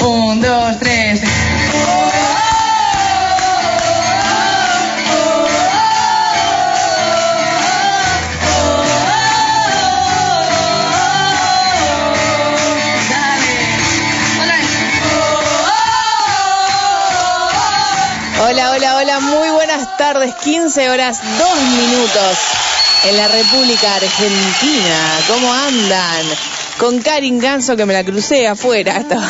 un, dos, tres. Hola, hola, hola, muy buenas tardes, 15 horas, 2 minutos en la República Argentina. ¿Cómo andan? Con Karin Ganso que me la crucé afuera, estaba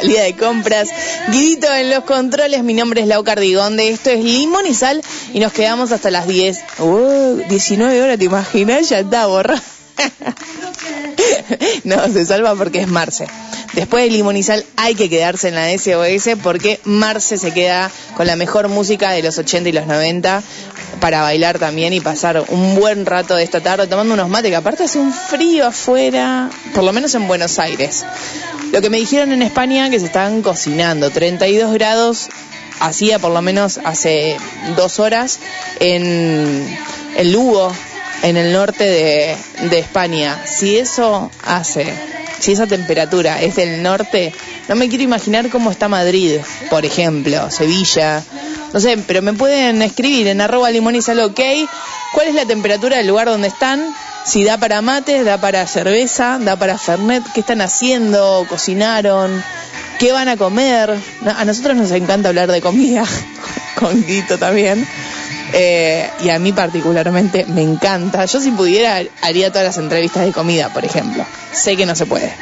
salida de compras. Guidito en los controles, mi nombre es Lau Cardigonde, esto es Limón y Sal y nos quedamos hasta las 10. Uh, 19 horas, ¿te imaginas? Ya está borra. no, se salva porque es Marce. Después de Sal hay que quedarse en la SOS porque Marce se queda con la mejor música de los 80 y los 90 para bailar también y pasar un buen rato de esta tarde tomando unos mates, que aparte hace un frío afuera, por lo menos en Buenos Aires. Lo que me dijeron en España que se estaban cocinando, 32 grados, hacía por lo menos hace dos horas en, en Lugo, en el norte de, de España. Si eso hace si esa temperatura es del norte, no me quiero imaginar cómo está Madrid, por ejemplo, Sevilla. No sé, pero me pueden escribir en arroba limoniza ok. ¿Cuál es la temperatura del lugar donde están? Si da para mates, da para cerveza, da para fernet. ¿Qué están haciendo? ¿Cocinaron? ¿Qué van a comer? A nosotros nos encanta hablar de comida, con Guito también. Eh, y a mí particularmente me encanta. Yo si pudiera haría todas las entrevistas de comida, por ejemplo. Sé que no se puede.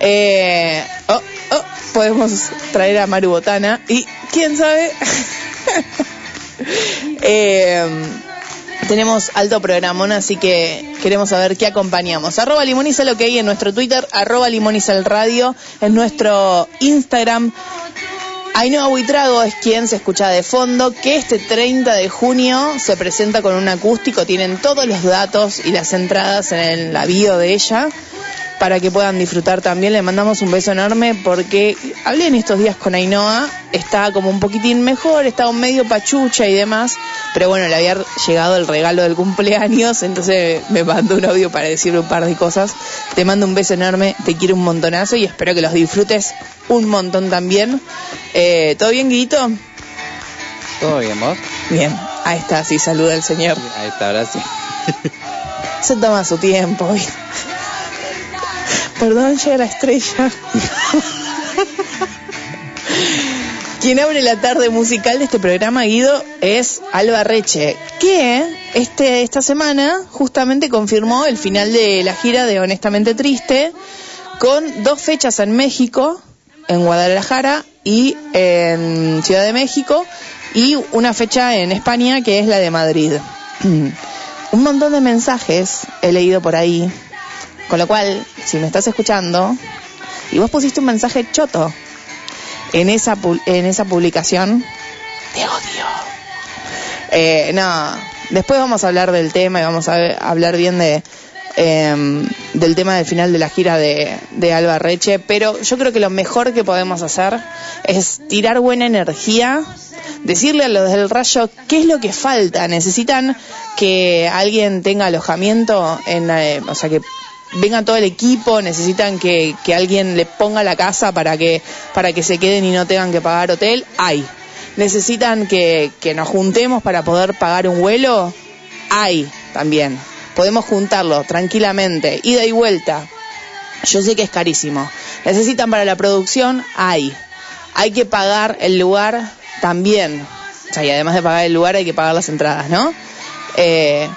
Eh, oh, oh, podemos traer a Maru Botana y quién sabe. eh, tenemos alto programón, así que queremos saber qué acompañamos. Arroba limonizal ok en nuestro Twitter, arroba limonizal radio en nuestro Instagram. Ainhoa Buitrago es quien se escucha de fondo, que este 30 de junio se presenta con un acústico, tienen todos los datos y las entradas en el, la bio de ella para que puedan disfrutar también. Le mandamos un beso enorme porque hablé en estos días con Ainhoa, está como un poquitín mejor, estaba un medio pachucha y demás, pero bueno, le había llegado el regalo del cumpleaños, entonces me mandó un audio para decirle un par de cosas. Te mando un beso enorme, te quiero un montonazo y espero que los disfrutes un montón también. Eh, ¿Todo bien, Guito? ¿Todo bien, vos? Bien, ahí está, sí, saluda el señor. Ahí está, ahora sí. Se toma su tiempo. Perdón, llega la estrella. Quien abre la tarde musical de este programa, Guido, es Alba Reche, que este, esta semana justamente confirmó el final de la gira de Honestamente Triste, con dos fechas en México, en Guadalajara y en Ciudad de México, y una fecha en España que es la de Madrid. Un montón de mensajes he leído por ahí con lo cual, si me estás escuchando y vos pusiste un mensaje choto en esa, en esa publicación, te odio. Eh, no, después vamos a hablar del tema y vamos a hablar bien de eh, del tema del final de la gira de, de Alba Reche, pero yo creo que lo mejor que podemos hacer es tirar buena energía, decirle a los del rayo qué es lo que falta. Necesitan que alguien tenga alojamiento en, eh, o sea, que venga todo el equipo, necesitan que, que, alguien le ponga la casa para que, para que se queden y no tengan que pagar hotel, hay. Necesitan que, que nos juntemos para poder pagar un vuelo, hay también. Podemos juntarlo tranquilamente, ida y vuelta. Yo sé que es carísimo. Necesitan para la producción, hay. Hay que pagar el lugar también. O sea, y además de pagar el lugar hay que pagar las entradas, ¿no? Eh,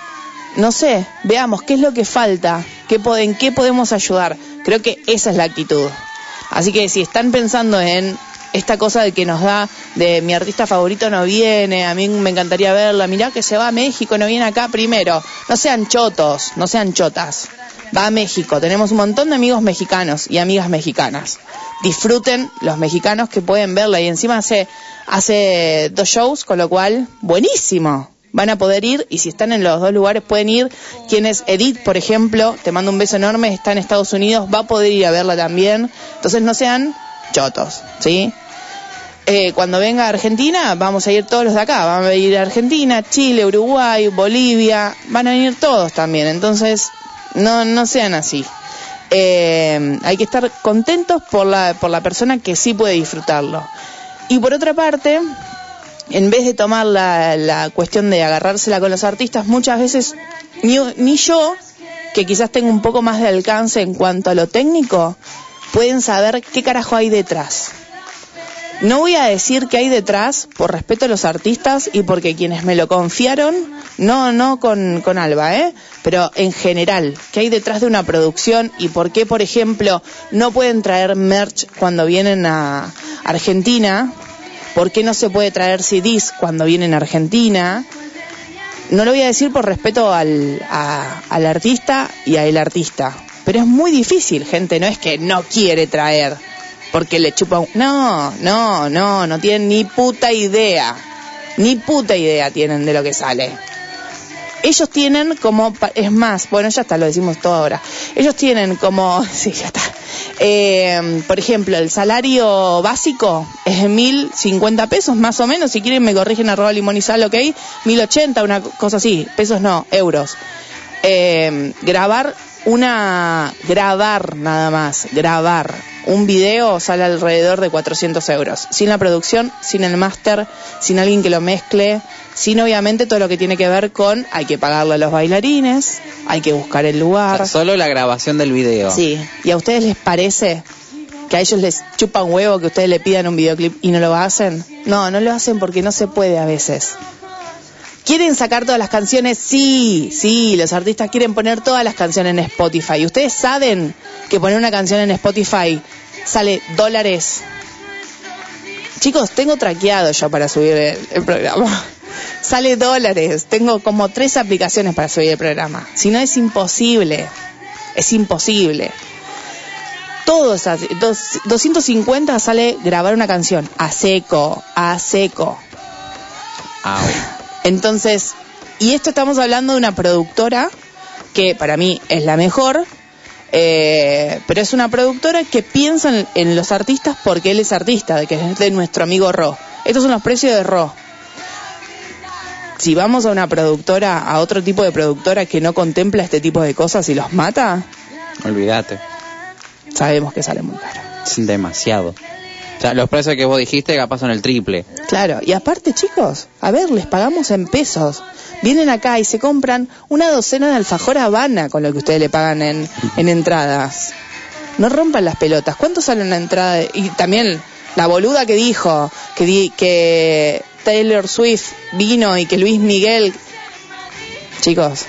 no sé, veamos qué es lo que falta, qué, en qué podemos ayudar. Creo que esa es la actitud. Así que si están pensando en esta cosa de que nos da de mi artista favorito no viene, a mí me encantaría verla, mirá que se va a México, no viene acá primero. No sean chotos, no sean chotas. va a México. Tenemos un montón de amigos mexicanos y amigas mexicanas. Disfruten los mexicanos que pueden verla y encima hace, hace dos shows, con lo cual, buenísimo. Van a poder ir y si están en los dos lugares pueden ir. Quien es Edith, por ejemplo, te mando un beso enorme, está en Estados Unidos, va a poder ir a verla también. Entonces no sean chotos, ¿sí? Eh, cuando venga a Argentina, vamos a ir todos los de acá. Van a ir a Argentina, Chile, Uruguay, Bolivia. Van a venir todos también. Entonces, no, no sean así. Eh, hay que estar contentos por la, por la persona que sí puede disfrutarlo. Y por otra parte, en vez de tomar la, la cuestión de agarrársela con los artistas, muchas veces ni, ni yo, que quizás tengo un poco más de alcance en cuanto a lo técnico, pueden saber qué carajo hay detrás. No voy a decir qué hay detrás por respeto a los artistas y porque quienes me lo confiaron, no, no con, con Alba, ¿eh? pero en general, qué hay detrás de una producción y por qué, por ejemplo, no pueden traer merch cuando vienen a Argentina, por qué no se puede traer CDs cuando vienen a Argentina. No lo voy a decir por respeto al, a- al artista y al artista, pero es muy difícil, gente, no es que no quiere traer porque le chupa un... No, no, no, no tienen ni puta idea. Ni puta idea tienen de lo que sale. Ellos tienen como... Es más, bueno, ya está, lo decimos todo ahora. Ellos tienen como... Sí, ya está. Eh, por ejemplo, el salario básico es de 1050 pesos, más o menos. Si quieren me corrigen arroba limón y sal, ok. 1080, una cosa así. Pesos no, euros. Eh, grabar una... Grabar nada más. Grabar un video sale alrededor de 400 euros. Sin la producción, sin el máster, sin alguien que lo mezcle, sin obviamente todo lo que tiene que ver con hay que pagarle a los bailarines, hay que buscar el O lugar. sea, solo la grabación del video. Sí, ¿y a ustedes les parece que a ellos les chupa un huevo que ustedes le pidan un videoclip y no lo hacen? No, no lo hacen porque no se puede a veces. ¿Quieren sacar todas las canciones? Sí, sí, los artistas quieren poner todas las canciones en Spotify. ¿Y ustedes saben que poner una canción en Spotify sale dólares? Chicos, tengo traqueado yo para subir el, el programa. Sale dólares. Tengo como tres aplicaciones para subir el programa. Si no, es imposible. Es imposible. Todo es así. Dos- 250 sale grabar una canción. A seco, a seco. Bueno. Entonces, y esto estamos hablando de una productora que para mí es la mejor, eh, pero es una productora que piensa en, en los artistas porque él es artista, de que es de nuestro amigo Ro. Estos son los precios de Ro. Si vamos a una productora, a otro tipo de productora que no contempla este tipo de cosas y los mata, Olvídate. sabemos que sale muy caro. Es demasiado. O sea, los precios que vos dijiste capaz son el triple. Claro, y aparte chicos, a ver, les pagamos en pesos. Vienen acá y se compran una docena de alfajor Habana con lo que ustedes le pagan en, en entradas. No rompan las pelotas. ¿Cuánto sale una entrada? de- Y también la boluda que dijo que, di- que Taylor Swift vino y que Luis Miguel... Chicos,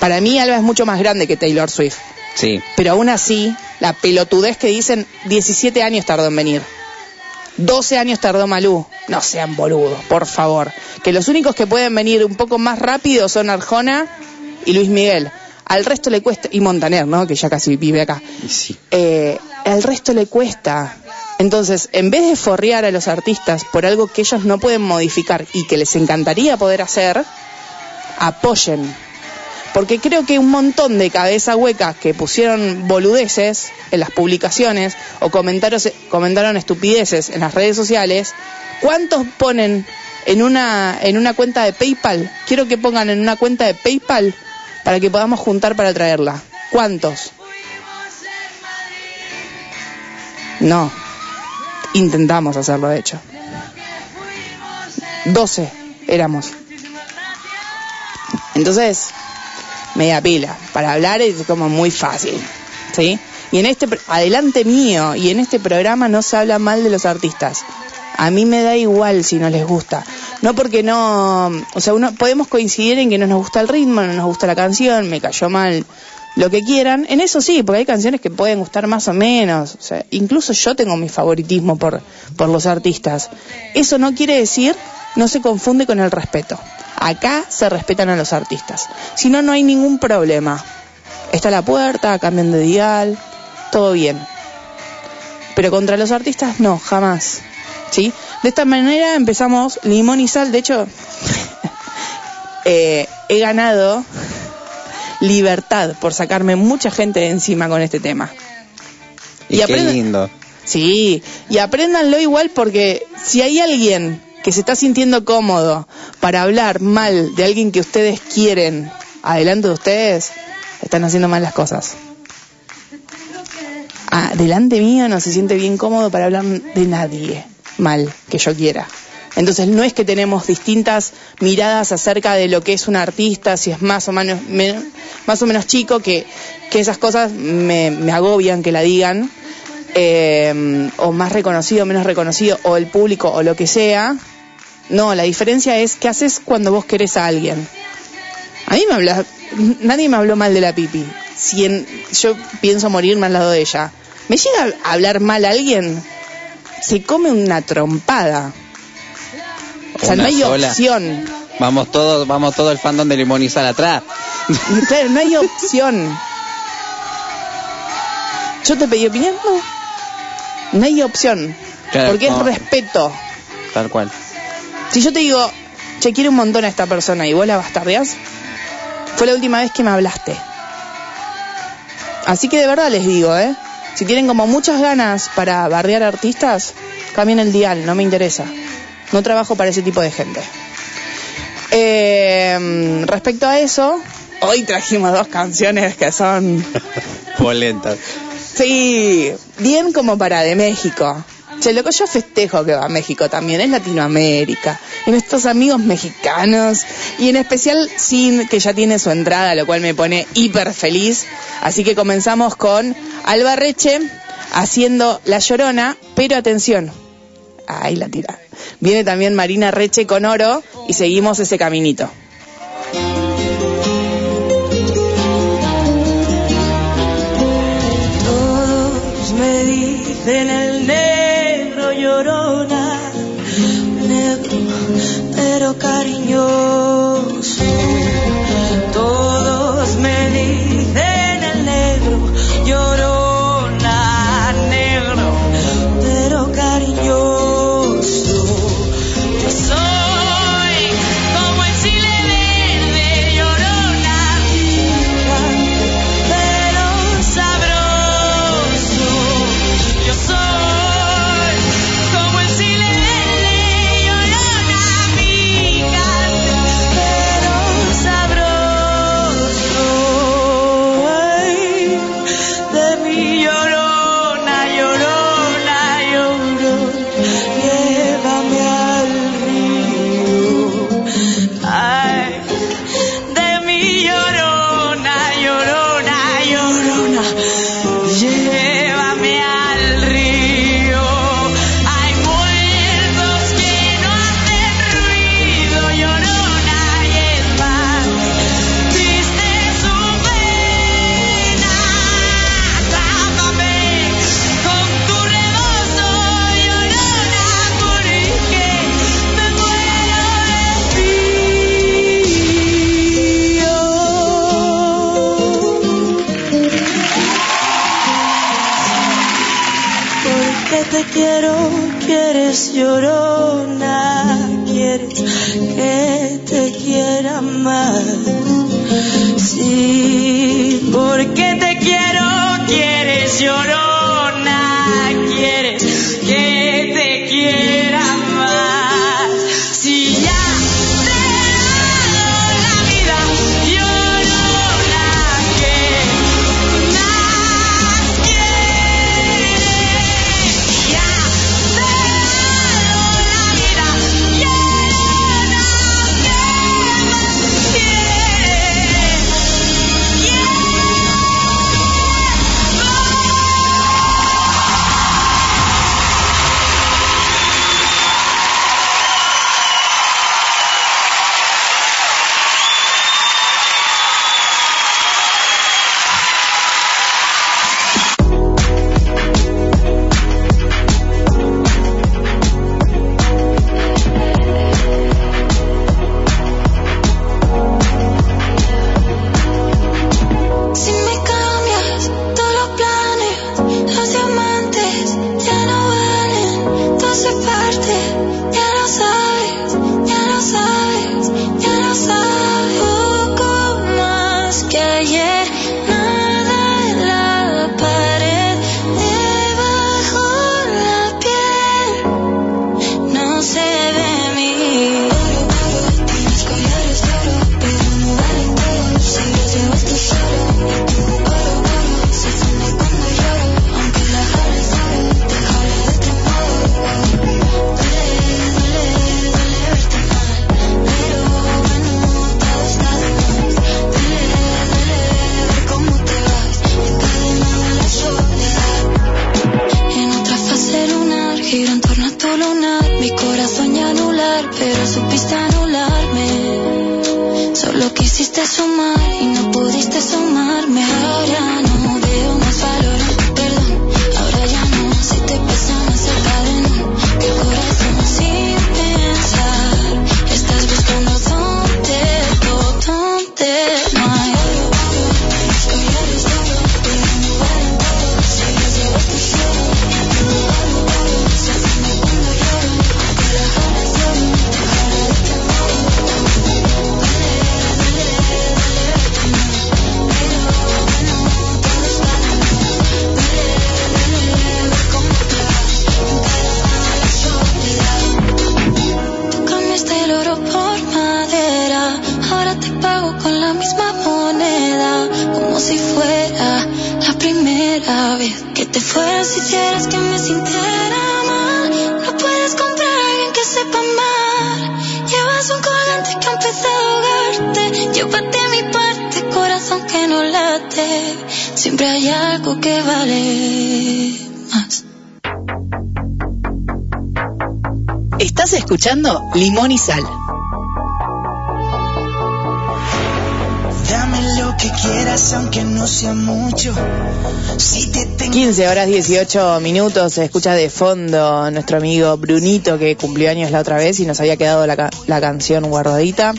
para mí Alba es mucho más grande que Taylor Swift. Sí. Pero aún así, la pelotudez que dicen, 17 años tardó en venir. 12 años tardó Malú. No sean boludos, por favor. Que los únicos que pueden venir un poco más rápido son Arjona y Luis Miguel. Al resto le cuesta, y Montaner, ¿no? Que ya casi vive acá. Sí. Eh, al resto le cuesta. Entonces, en vez de forrear a los artistas por algo que ellos no pueden modificar y que les encantaría poder hacer, apoyen. Porque creo que un montón de cabeza huecas que pusieron boludeces en las publicaciones o comentarios, comentaron estupideces en las redes sociales, ¿cuántos ponen en una, en una cuenta de PayPal? Quiero que pongan en una cuenta de PayPal para que podamos juntar para traerla. ¿Cuántos? No. Intentamos hacerlo, de hecho. 12 éramos. Entonces, media pila. Para hablar es como muy fácil. ¿Sí? Y en este, adelante mío, y en este programa no se habla mal de los artistas. A mí me da igual si no les gusta. No porque no, o sea, uno, podemos coincidir en que no nos gusta el ritmo, no nos gusta la canción, me cayó mal, lo que quieran. En eso sí, porque hay canciones que pueden gustar más o menos. O sea, incluso yo tengo mi favoritismo por, por los artistas. Eso no quiere decir, no se confunde con el respeto. Acá se respetan a los artistas. Si no, no hay ningún problema. está la puerta, cambian de dial, todo bien. Pero contra los artistas no, jamás. ¿Sí? De esta manera empezamos limón y sal. De hecho, eh, he ganado libertad por sacarme mucha gente de encima con este tema. Y, Y qué aprende- lindo. Sí, y apréndanlo igual porque si hay alguien que se está sintiendo cómodo para hablar mal de alguien que ustedes quieren adelante de ustedes, están haciendo mal las cosas. Ah, delante mío no se siente bien cómodo para hablar de nadie mal que yo quiera. Entonces no es que tenemos distintas miradas acerca de lo que es un artista, si es más o menos, men- más o menos chico, que, que esas cosas me, me agobian que la digan, eh, o más reconocido, menos reconocido, o el público, o lo que sea. No, la diferencia es qué haces cuando vos querés a alguien. A mí me habla, nadie me habló mal de la pipi. Si en- yo pienso morirme al lado de ella, me llega a hablar mal a alguien, se come una trompada. O sea, no hay sola. opción. Vamos todos, vamos todo el fandom de limón y sal atrás. Claro, no hay opción. Yo te pedí opinión, no. No hay opción. Claro, porque no. es respeto. Tal cual. Si yo te digo, che, quiero un montón a esta persona y vos la bastardeás, fue la última vez que me hablaste. Así que de verdad les digo, ¿eh? Si tienen como muchas ganas para bardear artistas, cambien el dial, no me interesa. No trabajo para ese tipo de gente. Eh, respecto a eso, hoy trajimos dos canciones que son Polenta. Sí, bien como para de México. Che, loco, yo festejo que va a México también, es Latinoamérica. En estos amigos mexicanos. Y en especial Sin, que ya tiene su entrada, lo cual me pone hiper feliz. Así que comenzamos con Alba Reche haciendo La Llorona, pero atención. Ahí la tira. Viene también Marina Reche con oro y seguimos ese caminito. Todos me dicen el negro llorona, negro pero cariñoso. Limón y Sal. Dame lo que quieras, aunque no sea mucho. Si te tengo 15 horas 18 minutos, se escucha de fondo nuestro amigo Brunito que cumplió años la otra vez y nos había quedado la, ca- la canción guardadita.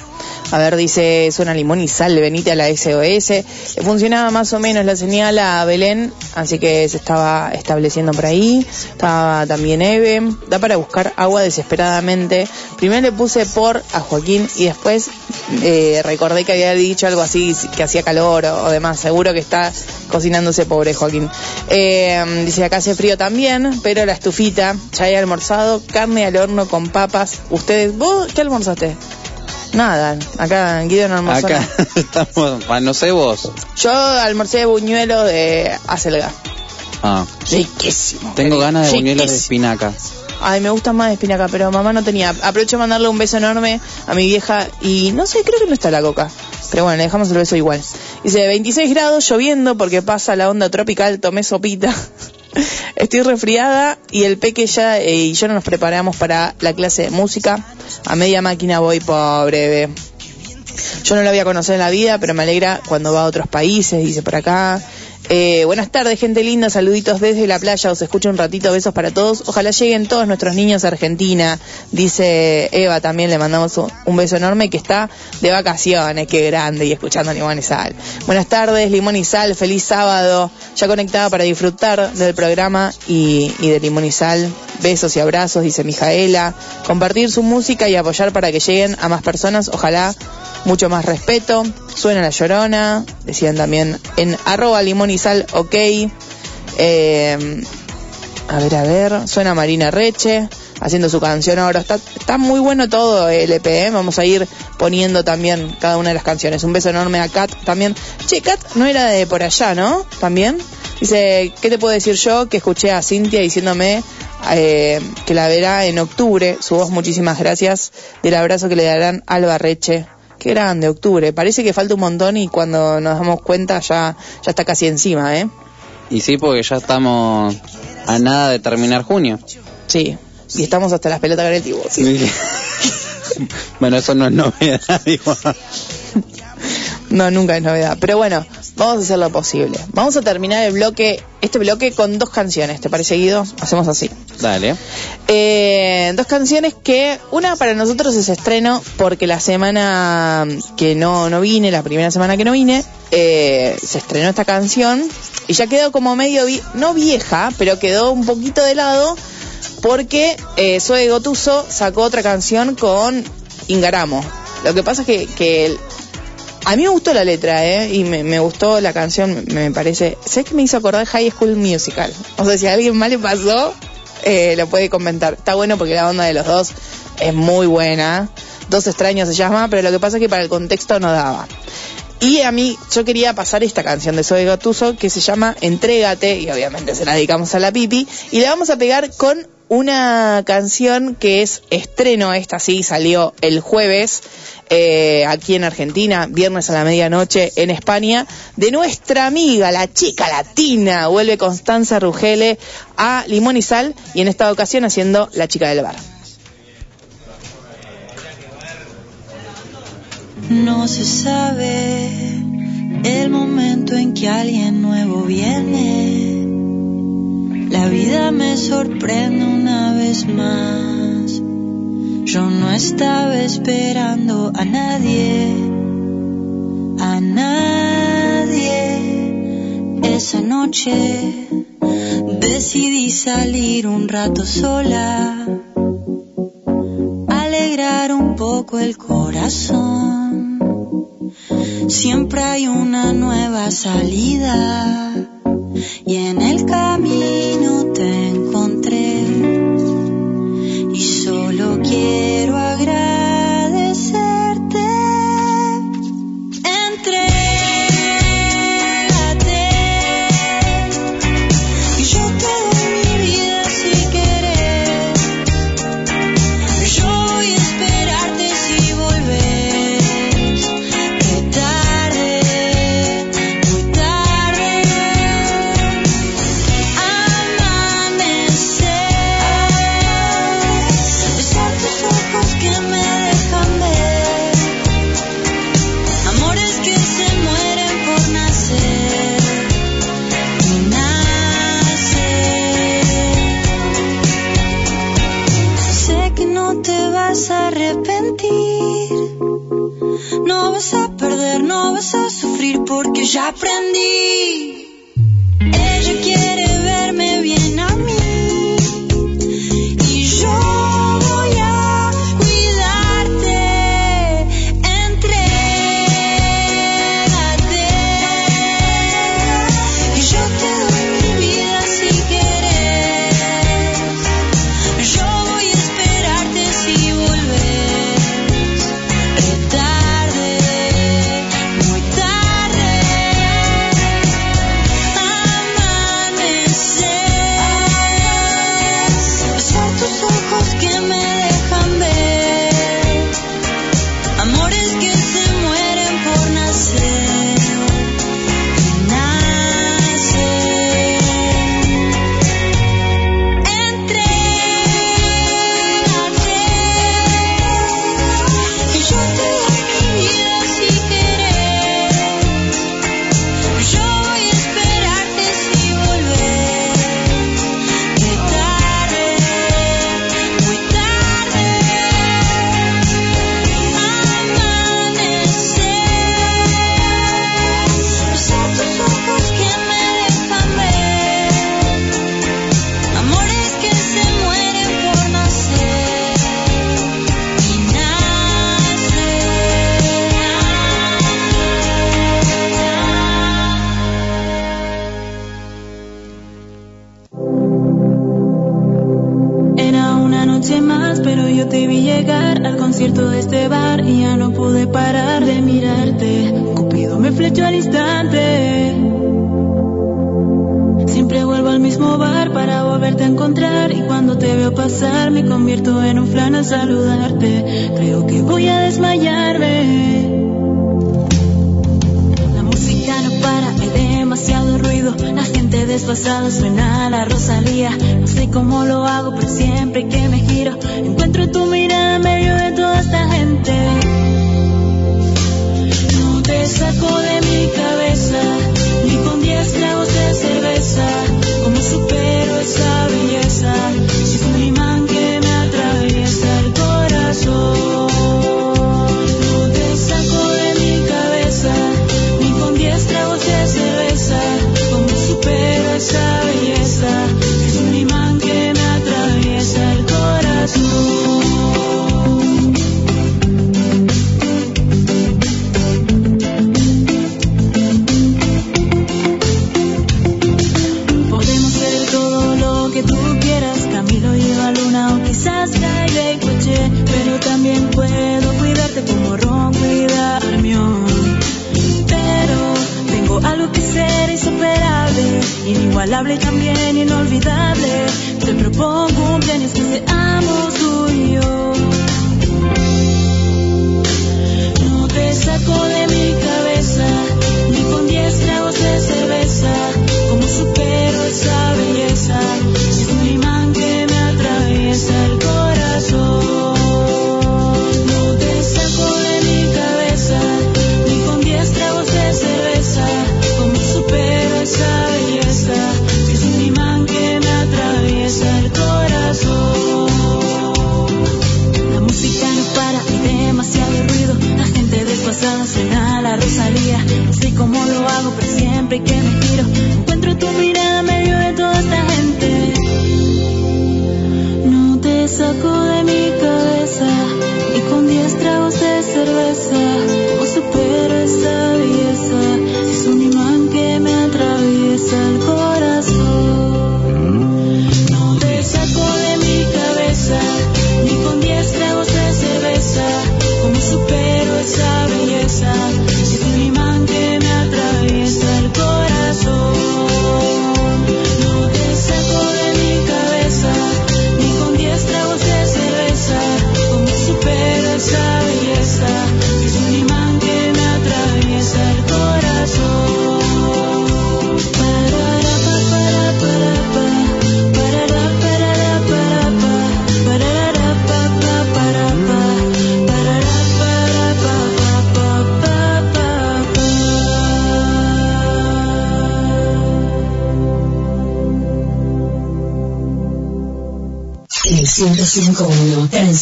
A ver, dice, suena limón y sal, venite a la SOS. Le funcionaba más o menos la señal a Belén, así que se estaba estableciendo por ahí. Estaba también Eve. Da para buscar agua desesperadamente. Primero le puse por a Joaquín y después eh, recordé que había dicho algo así, que hacía calor o, o demás. Seguro que está cocinándose pobre Joaquín. Eh, dice, acá hace frío también, pero la estufita, ya he almorzado, carne al horno con papas. Ustedes, ¿vos qué almorzaste? Nada, acá Guido no almorzó Acá nada. estamos, ah, no sé vos. Yo almorcé buñuelo de acelga. Ah, Riquísimo. tengo ganas de buñuelos de espinaca. Ay, me gusta más espinaca, pero mamá no tenía. Aprovecho de mandarle un beso enorme a mi vieja y no sé, creo que no está la coca. Pero bueno, le dejamos el beso igual. Dice, 26 grados, lloviendo porque pasa la onda tropical, tomé sopita. Estoy resfriada y el peque ya eh, y yo no nos preparamos para la clase de música. A media máquina voy, pobre. Yo no lo había conocido en la vida, pero me alegra cuando va a otros países, dice por acá. Eh, buenas tardes, gente linda, saluditos desde la playa, os escucho un ratito, besos para todos. Ojalá lleguen todos nuestros niños a Argentina, dice Eva, también le mandamos un, beso enorme que está de vacaciones, qué grande, y escuchando Limón y Sal. Buenas tardes, Limón y Sal, feliz sábado, ya conectada para disfrutar del programa y, y de Limón y Sal. Besos y abrazos, dice Mijaela. Compartir su música y apoyar para que lleguen a más personas, ojalá mucho más respeto. Suena la llorona, decían también en arroba limón y ok. Eh, a ver, a ver, suena Marina Reche haciendo su canción ahora. Está, está muy bueno todo el EP, ¿eh? vamos a ir poniendo también cada una de las canciones. Un beso enorme a Kat también. Che, Kat no era de por allá, ¿no? También. Dice, ¿qué te puedo decir yo? Que escuché a Cintia diciéndome eh, que la verá en octubre. Su voz, muchísimas gracias del abrazo que le darán al Barreche. Qué grande, octubre. Parece que falta un montón y cuando nos damos cuenta ya, ya está casi encima, ¿eh? Y sí, porque ya estamos a nada de terminar junio. Sí. Y estamos hasta las pelotas con el tiburcio. sí. bueno, eso no es novedad, digo. No, nunca es novedad. Pero bueno, vamos a hacer lo posible. Vamos a terminar el bloque, este bloque con dos canciones. ¿Te parece, Guido? Hacemos así. Dale. Eh, dos canciones que una para nosotros es estreno porque la semana que no, no vine, la primera semana que no vine, eh, se estrenó esta canción y ya quedó como medio, vi- no vieja, pero quedó un poquito de lado porque eh, Zoe Gotuso sacó otra canción con Ingaramo. Lo que pasa es que, a mí me gustó la letra, ¿eh? Y me, gustó la canción, me, parece. Sé que me hizo acordar High School Musical. O sea, si a alguien mal le pasó, eh, lo puede comentar. Está bueno porque la onda de los dos es muy buena. Dos extraños se llama, pero lo que pasa es que para el contexto no daba. Y a mí, yo quería pasar esta canción de Zoe Gatuso que se llama Entrégate, y obviamente se la dedicamos a la pipi, y la vamos a pegar con una canción que es estreno, esta sí salió el jueves, eh, aquí en Argentina, viernes a la medianoche en España, de nuestra amiga, la chica latina, vuelve Constanza Rugele a Limón y Sal y en esta ocasión haciendo La chica del bar. No se sabe el momento en que alguien nuevo viene. La vida me sorprende una vez más. Yo no estaba esperando a nadie, a nadie. Esa noche decidí salir un rato sola, alegrar un poco el corazón. Siempre hay una nueva salida y en el camino tengo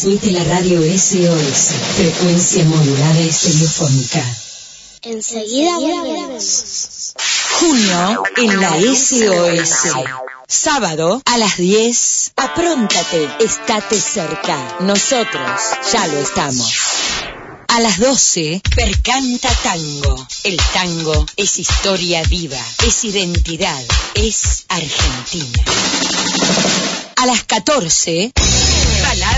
transmite la radio SOS, frecuencia modulada estereofónica. Enseguida volvemos. Junio en la SOS. Sábado a las 10. Apróntate, estate cerca. Nosotros ya lo estamos. A las 12, Percanta Tango. El tango es historia viva, es identidad, es Argentina. A las 14,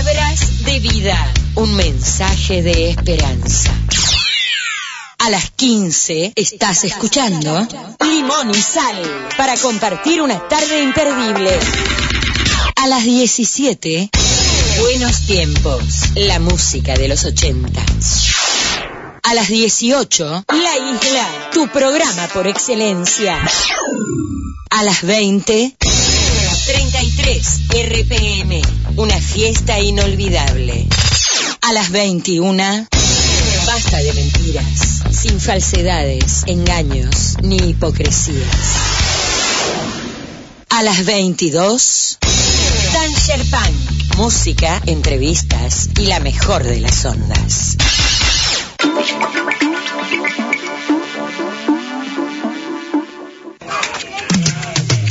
Palabras de vida. Un mensaje de esperanza. A las 15 estás escuchando Limón y Sal para compartir una tarde imperdible. A las 17 Buenos tiempos, la música de los 80. A las 18 La Isla, tu programa por excelencia. A las 20 33 RPM, una fiesta inolvidable. A las 21 Basta de mentiras, sin falsedades, engaños ni hipocresías. A las 22, Danger Punk, música, entrevistas y la mejor de las ondas.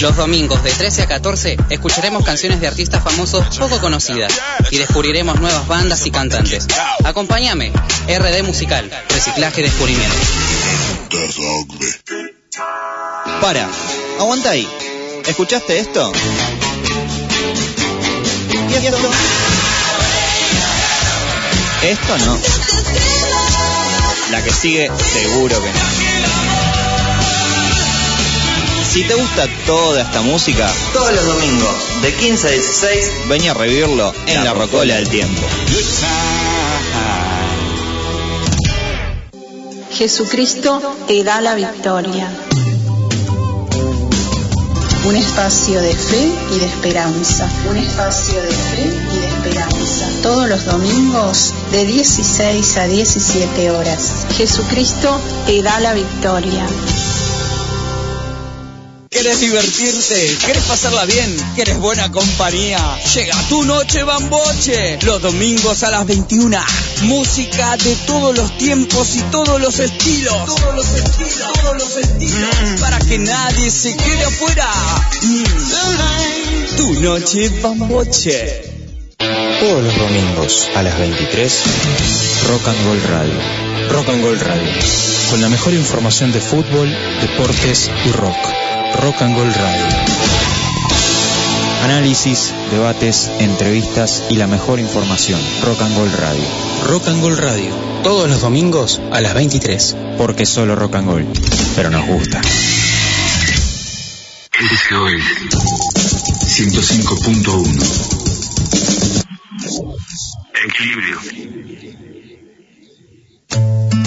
Los domingos de 13 a 14 escucharemos canciones de artistas famosos poco conocidas y descubriremos nuevas bandas y cantantes. Acompáñame, RD Musical, Reciclaje y Descubrimiento. Para, aguanta ahí. ¿Escuchaste esto? Esto no. La que sigue, seguro que no. Si te gusta toda esta música, Todos los domingos, de 15 a 16, ven a revivirlo en la Rocola del Tiempo. Jesucristo te da la victoria. Un espacio de fe y de esperanza. Un espacio de fe y de esperanza. Todos los domingos de 16 a 17 horas. Jesucristo te da la victoria. ¿Quieres divertirte? ¿Quieres pasarla bien? ¿Quieres buena compañía? Llega tu noche bamboche. Los domingos a las 21. Música de todos los tiempos y todos los estilos. Todos los estilos. Todos los estilos. Para que nadie se quede afuera. Mm. Tu noche bamboche. Todos los domingos a las 23, Rock and Roll Radio. Rock and Roll Radio. Con la mejor información de fútbol, deportes y rock. Rock and Roll Radio. Análisis, debates, entrevistas y la mejor información. Rock and Roll Radio. Rock and Roll Radio. Todos los domingos a las 23. Porque solo rock and roll. Pero nos gusta. Esto es 105.1. Equilibrio.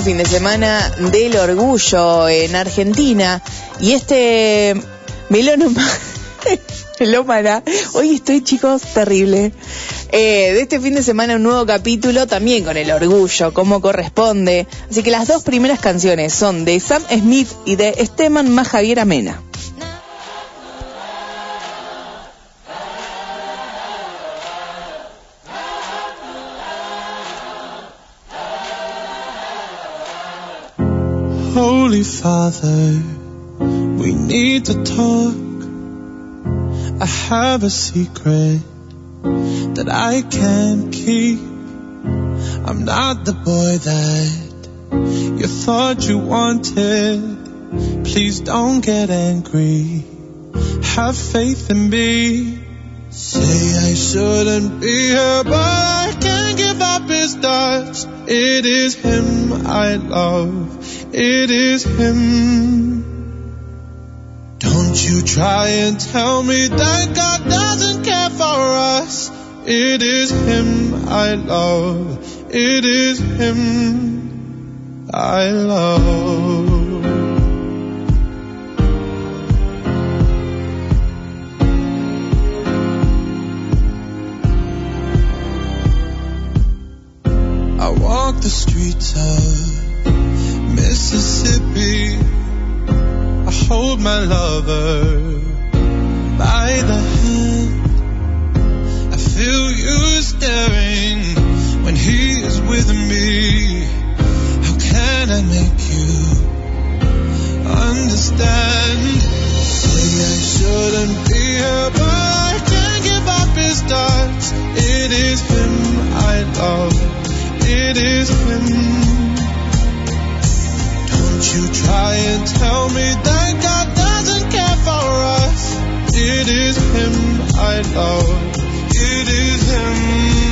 Fin de semana del orgullo en Argentina y este melónoma, melómana, hoy estoy chicos terrible. Eh, de este fin de semana un nuevo capítulo también con el orgullo, como corresponde. Así que las dos primeras canciones son de Sam Smith y de Esteban Majavier Amena. Holy Father, we need to talk. I have a secret that I can't keep. I'm not the boy that you thought you wanted. Please don't get angry. Have faith in me. Say I shouldn't be here, but I can't give up his dust. It is him I love. It is him. Don't you try and tell me that God doesn't care for us. It is him I love. It is him I love. The streets of Mississippi. I hold my lover by the hand. I feel you staring when he is with me. How can I make you understand? Maybe I shouldn't be here, but I can't give up his touch. It is him I love. It is him. Don't you try and tell me that God doesn't care for us. It is him I love. It is him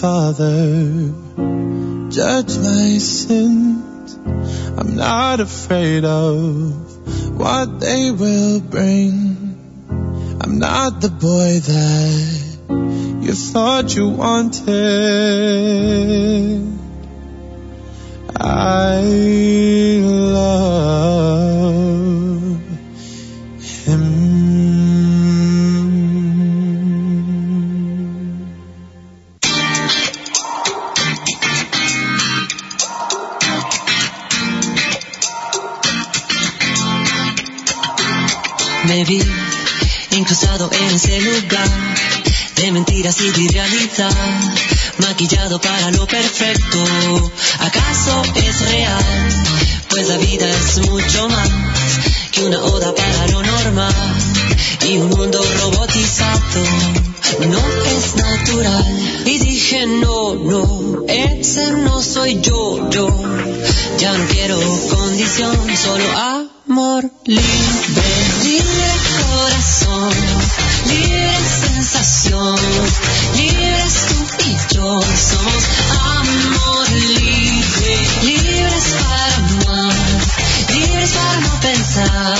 Father, judge my sins. I'm not afraid of what they will bring. I'm not the boy that you thought you wanted. I love en ese lugar de mentiras y de irrealidad, maquillado para lo perfecto. ¿Acaso es real? Pues la vida es mucho más que una oda para lo normal y un mundo robotizado. No es natural. Y dije, no, no, ese no soy yo, yo. Ya no quiero condición, solo amor libre, libre corazón, libre sensación, libres tú y yo. Somos amor libre, libres para amar, libres para no pensar,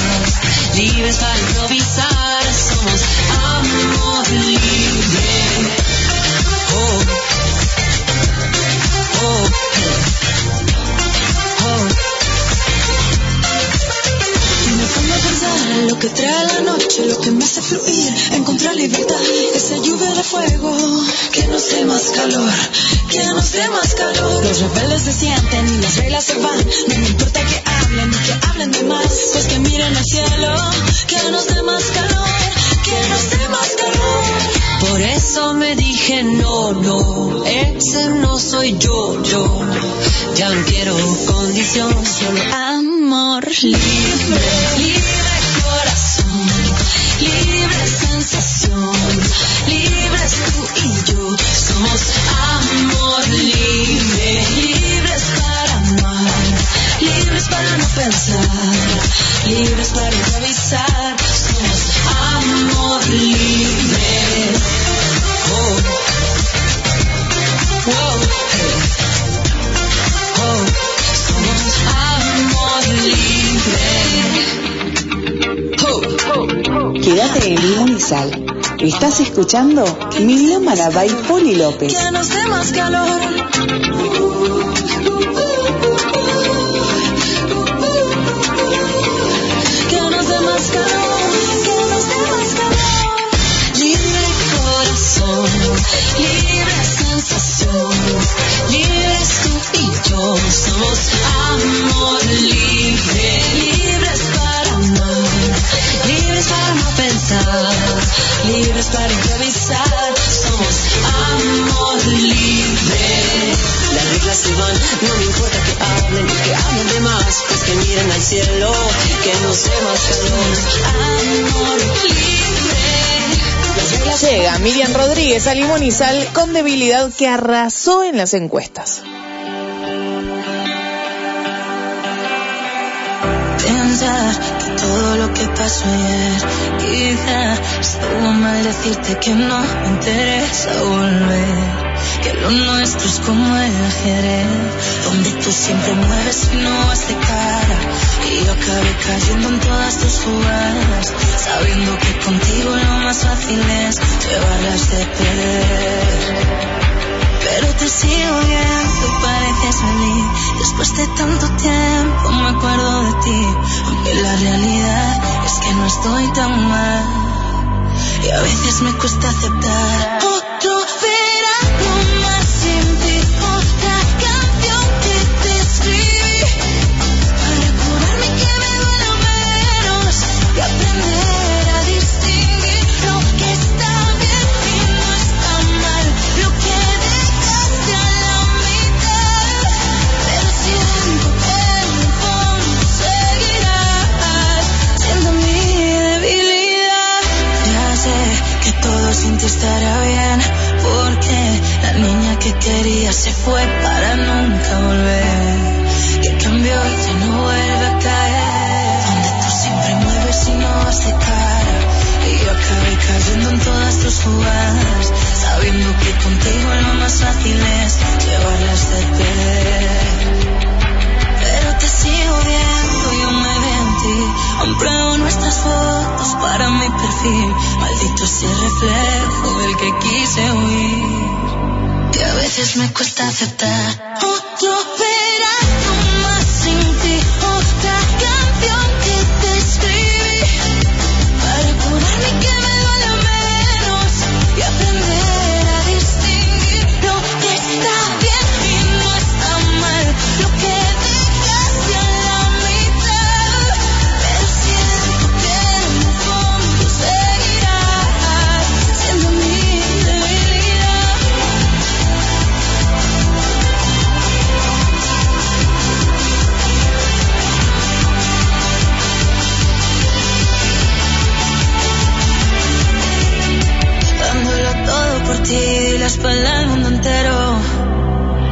libres para improvisar. Somos amor libre. Lo que trae la noche, lo que me hace fluir, encontrar libertad, esa lluvia de fuego, que nos dé más calor, que nos dé más calor. Los rebeldes se sienten y las reglas se van, no me importa que hablen ni que hablen de más, pues que miren al cielo, que nos dé más calor, que nos dé más calor. Por eso me dije no, no, ese no soy yo, yo. Ya no quiero condición, solo amor libre, libre tú y. Somos amor libre, libres para no pensar, libres para. Somos amor libre. Oh. Oh. Oh. Quédate en Sal. Estás escuchando Milómana by Poli López. Que nos dé más calor. Hace más calor. Amor libre. Llega Miriam Rodríguez a Sal con debilidad que arrasó en las encuestas. Que todo lo que pasó ayer quizá estuvo mal decirte que no me interesa volver. Que lo nuestro es como el ajedrez, donde tú siempre mueves y no vas de cara. Y yo acabé cayendo en todas tus jugadas, sabiendo que contigo lo más fácil es llevarlas de perder. Pero te sigo viendo y pareces feliz. Después de tanto tiempo me acuerdo de ti. Aunque la realidad es que no estoy tan mal. Y a veces me cuesta aceptar. Quería se fue para nunca volver. Que cambió y ya no vuelve a caer. Donde tú siempre mueves y no vas de cara. Y yo acabé cayendo en todas tus jugadas. Sabiendo que contigo lo más fácil es llevarlas de perder. Pero te sigo viendo, yo me veo en ti. Pruebo nuestras fotos para mi perfil. Maldito el reflejo del que quise huir. A veces me cuesta aceptar. Otro al mundo entero.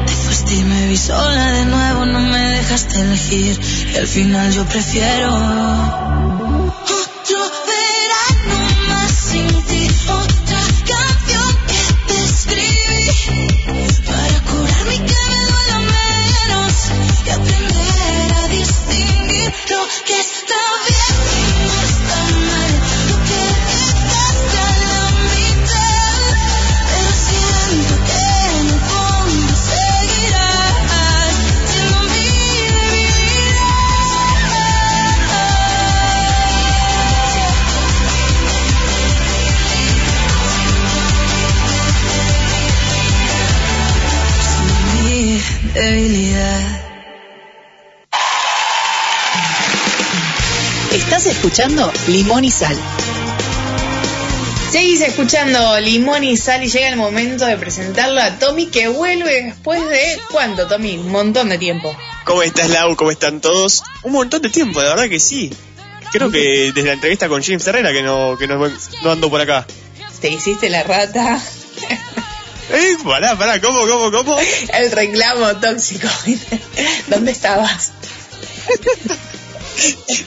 Te fuiste y me vi sola de nuevo, no me dejaste elegir, y al final yo prefiero. Escuchando Limón y Sal. Seguís escuchando Limón y Sal y llega el momento de presentarlo a Tommy que vuelve después de ¿cuánto, Tommy? Un montón de tiempo. ¿Cómo estás, Lau? ¿Cómo están todos? Un montón de tiempo, la verdad que sí. Creo que desde la entrevista con James Herrera que no, que no, no ando por acá. Te hiciste la rata. Eh, pará, pará, ¿cómo, cómo, cómo? El reclamo tóxico. ¿Dónde estabas?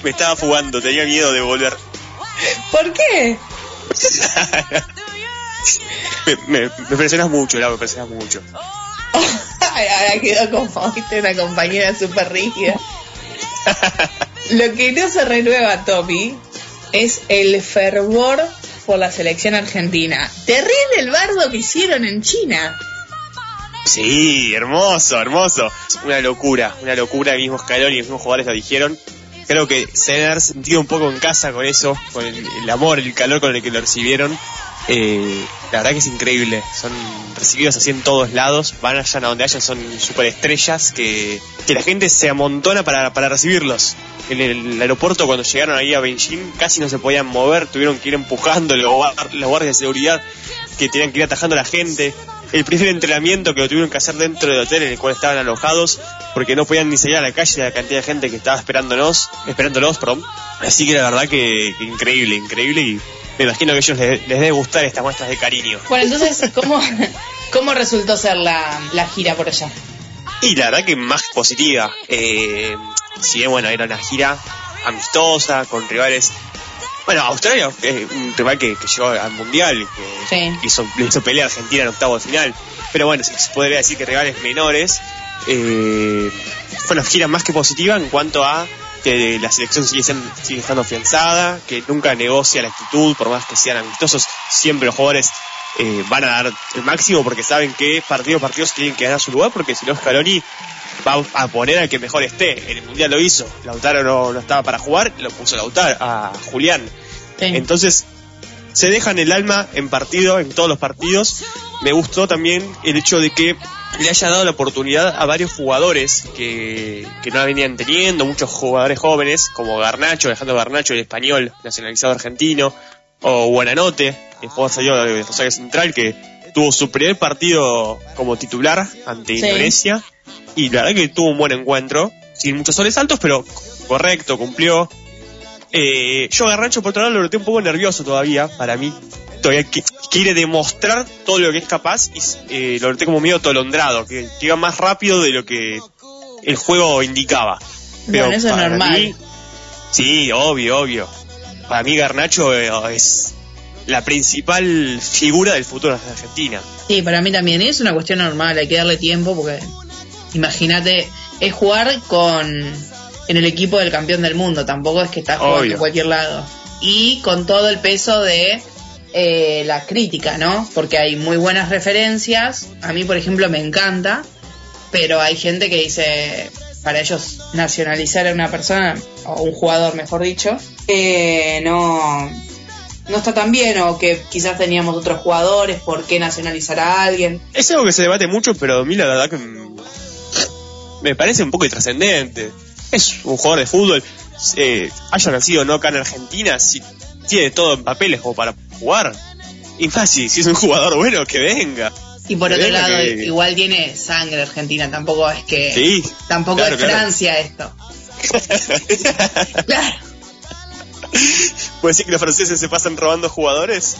Me estaba fugando, tenía miedo de volver. ¿Por qué? Me, me, me presionas mucho, Lau, me presionas mucho. Ahora quedó como viste una compañera súper rígida. Lo que no se renueva, Tommy, es el fervor por la selección argentina. Terrible el bardo que hicieron en China. Sí, hermoso, hermoso. Una locura, una locura. El mismo Scaloni y los mismos jugadores lo dijeron. Creo que se haber sentido un poco en casa con eso, con el, amor, el calor con el que lo recibieron. Eh, la verdad que es increíble. Son recibidos así en todos lados. Van allá a donde hayan, son superestrellas que, que la gente se amontona para, para recibirlos. En el aeropuerto, cuando llegaron ahí a Beijing, casi no se podían mover. Tuvieron que ir empujando los los guardias de seguridad que tenían que ir atajando a la gente. El primer entrenamiento que lo tuvieron que hacer dentro del hotel en el cual estaban alojados porque no podían ni salir a la calle de la cantidad de gente que estaba esperándonos, esperándolos, perdón. Así que la verdad que, que increíble, increíble y me imagino que a ellos les, les debe gustar estas muestras de cariño. Bueno, entonces, ¿cómo, cómo resultó ser la, la gira por allá? Y la verdad que más positiva. Eh, si bien, bueno, era una gira amistosa, con rivales. Bueno, Australia es un rival que, que llegó al Mundial, que Sí. hizo, le hizo pelea a Argentina en octavo de final. Pero bueno, se podría decir que rivales menores. Eh, fue una gira más que positiva en cuanto a que la selección sigue, sigue estando afianzada, que nunca negocia la actitud, por más que sean amistosos, siempre los jugadores eh, van a dar el máximo porque saben que partido a partido tienen que ganar su lugar, porque si no Scaloni va a poner al que mejor esté. En el Mundial lo hizo, Lautaro no, no estaba para jugar, lo puso Lautaro, a Julián. Entonces, se dejan el alma en partido, en todos los partidos. Me gustó también el hecho de que le haya dado la oportunidad a varios jugadores que, que no la venían teniendo, muchos jugadores jóvenes, como Garnacho, Alejandro Garnacho, el español, nacionalizado argentino, o Buenanote, el jugador salió de Rosario Central, que tuvo su primer partido como titular ante Sí. Indonesia, y la verdad que tuvo un buen encuentro, sin muchos soles altos, pero correcto, cumplió. Eh, yo Garnacho por otro lado lo noté un poco nervioso todavía, para mí. Todavía qui- quiere demostrar todo lo que es capaz y eh, lo noté como medio tolondrado, que, que iba más rápido de lo que el juego indicaba. Pero Bueno, eso es normal. mí- sí, obvio, obvio. Para mí Garnacho eh, es la principal figura del futuro de Argentina. Sí, para mí también es una cuestión normal, hay que darle tiempo porque imagínate, es jugar con en el equipo del campeón del mundo, tampoco es que estás jugando Obvio. en cualquier lado. Y con todo el peso de eh, la crítica, ¿no? Porque hay muy buenas referencias, a mí por ejemplo me encanta, pero hay gente que dice, para ellos nacionalizar a una persona, o un jugador mejor dicho, eh, no, no está tan bien o que quizás teníamos otros jugadores, ¿por qué nacionalizar a alguien? Es algo que se debate mucho, pero a mí la verdad que me parece un poco intrascendente. Es un jugador de fútbol, eh, haya nacido o no acá en Argentina, si tiene todo en papeles como para jugar. Y más si, es un jugador bueno, que venga. Y por Que otro lado, que- igual tiene sangre argentina, tampoco es que... Sí, Tampoco claro, es claro. Francia esto. claro. ¿Puede decir que los franceses se pasan robando jugadores?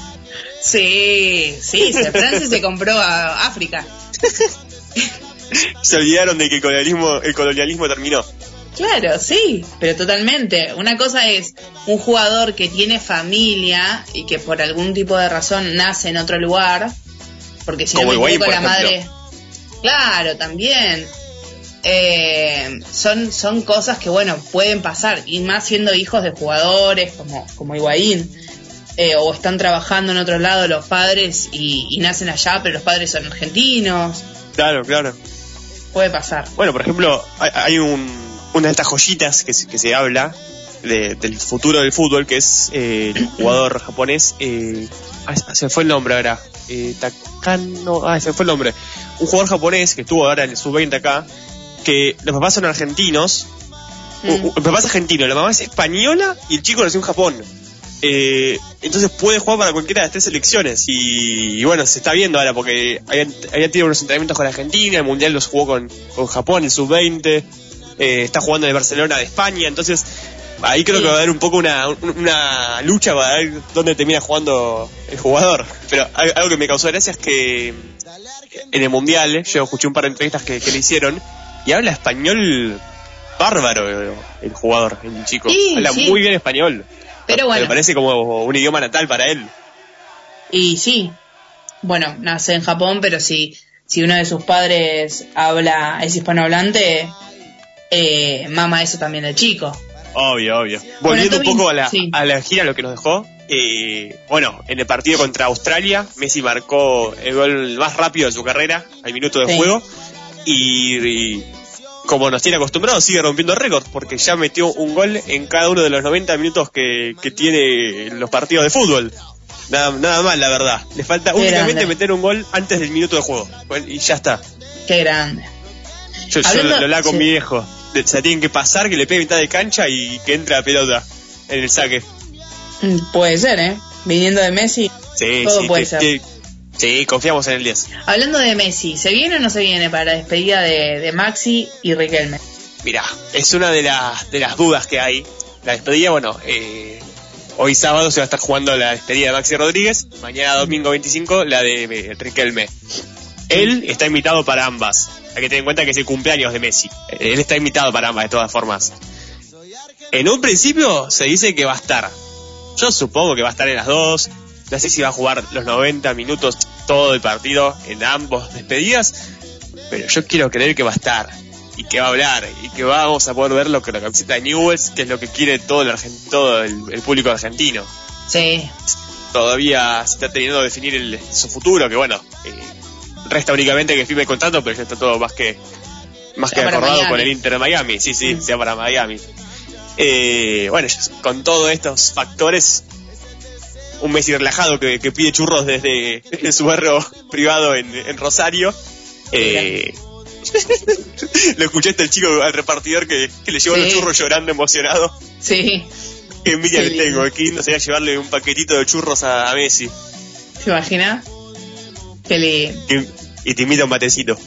Sí, sí, Francia se compró a África. Se olvidaron de que el colonialismo, el colonialismo terminó. Claro, sí, pero totalmente. Una cosa es un jugador que tiene familia y que por algún tipo de razón nace en otro lugar, porque si Como no me equivoco, la ejemplo. madre... Claro, también. Eh, son, son cosas que, bueno, pueden pasar, y más siendo hijos de jugadores como, como Higuaín. Eh, o están trabajando en otro lado los padres y, y nacen allá, pero los padres son argentinos. Claro, claro. Puede pasar. Bueno, por ejemplo, hay, hay un, una de estas joyitas que, se- que se habla de- del futuro del fútbol, que es eh, el jugador japonés. Eh, ah, se me fue el nombre ahora. Eh, Takano. Ah, se me fue el nombre. Un jugador japonés que estuvo ahora en el sub-20 acá, que los papás son argentinos. El papá es argentino, la mamá es española y el chico nació en Japón. Eh, entonces puede jugar para cualquiera de las tres selecciones y, y bueno, se está viendo ahora porque había, había tenido unos entrenamientos con Argentina, el Mundial los jugó con, con Japón, el Sub-20, eh, está jugando en el Barcelona de España, entonces ahí creo Sí. que va a haber un poco una, un- una lucha para ver dónde termina jugando el jugador. Pero al- algo que me causó gracia es que en el Mundial, yo escuché un par de entrevistas que, que le hicieron y habla español bárbaro el, el jugador, el chico. Sí, habla sí. muy bien español. Pero bueno. Me parece como un idioma natal para él. Y sí, bueno, nace en Japón, pero si, si uno de sus padres habla, es hispanohablante, eh, mama eso también el chico. Obvio, obvio. Volviendo un poco a la, sí. a la gira, lo que nos dejó. eh, bueno, en el partido contra Australia, Messi marcó el gol más rápido de su carrera, al minuto de Sí. juego. Y, y como nos tiene acostumbrados, sigue rompiendo récords, porque ya metió un gol en cada uno de los 90 minutos que, que tiene los partidos de fútbol. Nada, nada mal, la verdad. Le falta Qué únicamente grande. meter un gol antes del minuto de juego. Y ya está. Qué grande. Yo, yo lo, hago con sí. mi viejo. Le- Se la tienen que pasar, que le pegue mitad de cancha y que entre la pelota en el saque. Mm, Puede ser, ¿eh? Viniendo de Messi, Sí, Todo sí, puede te- ser. te- Sí, confiamos en el 10. Hablando de Messi, ¿se viene o no se viene para la despedida de, de Maxi y Riquelme? Mirá, es una de, las de las dudas que hay. La despedida, bueno, eh, hoy sábado se va a estar jugando la despedida de Maxi Rodríguez, mañana domingo 25 la de eh, Riquelme. Él está invitado para ambas. Hay que tener en cuenta que es el cumpleaños de Messi. Él está invitado para ambas, de todas formas. En un principio se dice que va a estar. Yo supongo que va a estar en las dos. No sé si va a jugar los 90 minutos todo el partido en ambos despedidas. Pero yo quiero creer que va a estar. Y que va a hablar. Y que vamos a poder ver lo que la camiseta de Newells, que es lo que quiere todo el, todo el, el público argentino. Sí. Todavía se está teniendo que definir el- su futuro, que bueno, eh, resta únicamente que firme el contrato, pero ya está todo más que más que acordado con el Inter de Miami. Sí, sí, sea para Miami. Eh, bueno, con todos estos factores, un Messi relajado que, que pide churros desde, desde su barrio privado en, en Rosario. Eh, lo escuchaste el chico al repartidor que, que le llevó Sí. los churros llorando emocionado. Sí. Qué envidia Qué le tengo, qué lindo sería llevarle un paquetito de churros a, a Messi. ¿Se imagina? Lindo. Y, y te invita un matecito.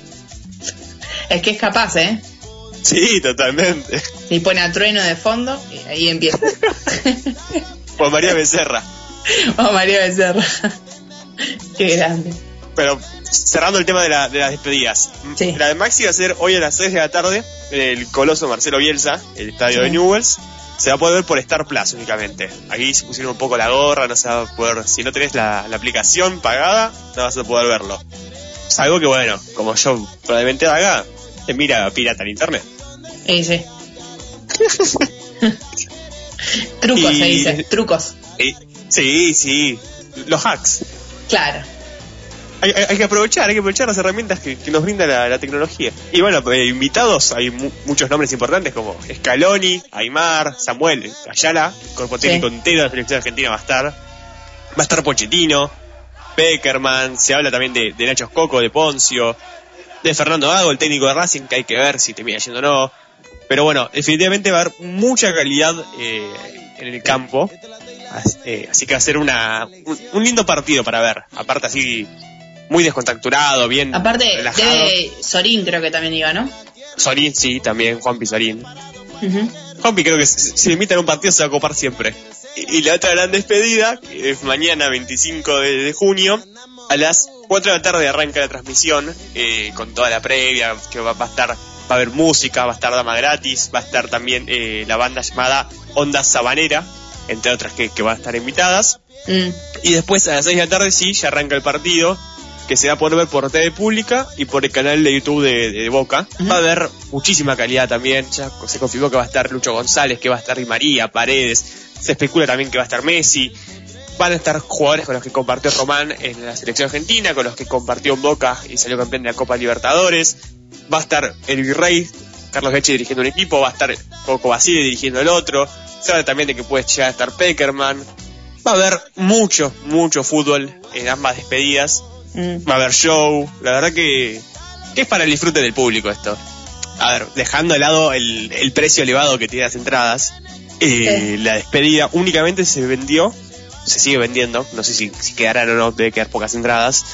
Es que es capaz, ¿eh? Sí, totalmente. Y pone a trueno de fondo y ahí empieza. Juan María Becerra. Oh, María Becerra. Qué grande. Pero cerrando el tema de, la- de las despedidas. La de Maxi va a ser hoy a las 6 de la tarde en el Coloso Marcelo Bielsa, el estadio Sí. de Newells. Se va a poder ver por Star Plus únicamente. Aquí se pusieron un poco la gorra, no se va a poder. Si no tenés la, la aplicación pagada, no vas a poder verlo. Salvo que, bueno, como yo probablemente haga, te mira pirata en internet. Sí, sí. Trucos Y- se dice, trucos. Y- sí, sí. Los hacks. Claro. Hay, hay- hay que aprovechar, hay que aprovechar las herramientas que, que nos brinda la, la tecnología. Y bueno, eh, invitados, hay mu- muchos nombres importantes como Scaloni, Aymar, Samuel, Ayala, el cuerpo Sí. técnico entero de la selección argentina va a estar. Va a estar Pochettino, Peckerman, se habla también de, de Nacho Coco, de Poncio, de Fernando Gago, el técnico de Racing, que hay que ver si termina yendo o no. Pero bueno, definitivamente va a haber mucha calidad eh, en el campo. As- eh, así que va a ser una, un, un lindo partido para ver. Aparte así, muy descontracturado, bien Aparte, relajado. de Sorín creo que también iba, ¿no? Sorín, sí, también, Juan Pizarín. Ujú. Juanpi creo que si si le invitan a un partido se va a copar siempre. Y, y la otra gran despedida, que es mañana 25 de, de junio, a las 4 de la tarde arranca la transmisión, eh, con toda la previa, que va, va a estar, va a haber música, va a estar dama gratis, va a estar también eh, la banda llamada Onda Sabanera, entre otras que, que van a estar invitadas. Mm. Y después a las 6 de la tarde sí, ya arranca el partido, que se va a poder ver por TV Pública y por el canal de YouTube de, de Boca. Va a haber muchísima calidad también, ya se confirmó que va a estar Lucho González, que va a estar Di María, Paredes, se especula también que va a estar Messi. Van a estar jugadores con los que compartió Román en la selección argentina, con los que compartió en Boca y salió campeón de la Copa Libertadores. Va a estar el Virrey, Carlos Leche dirigiendo un equipo, va a estar Coco Basile dirigiendo el otro. Habla también de que puede llegar a estar Peckerman. Va a haber mucho, mucho fútbol en ambas despedidas. Mm. Va a haber show. La verdad que, que es para el disfrute del público esto. A ver, dejando de lado el, el precio elevado que tiene las entradas, eh, la despedida únicamente se vendió, se sigue vendiendo, no sé si, si quedarán o no, debe quedar pocas entradas,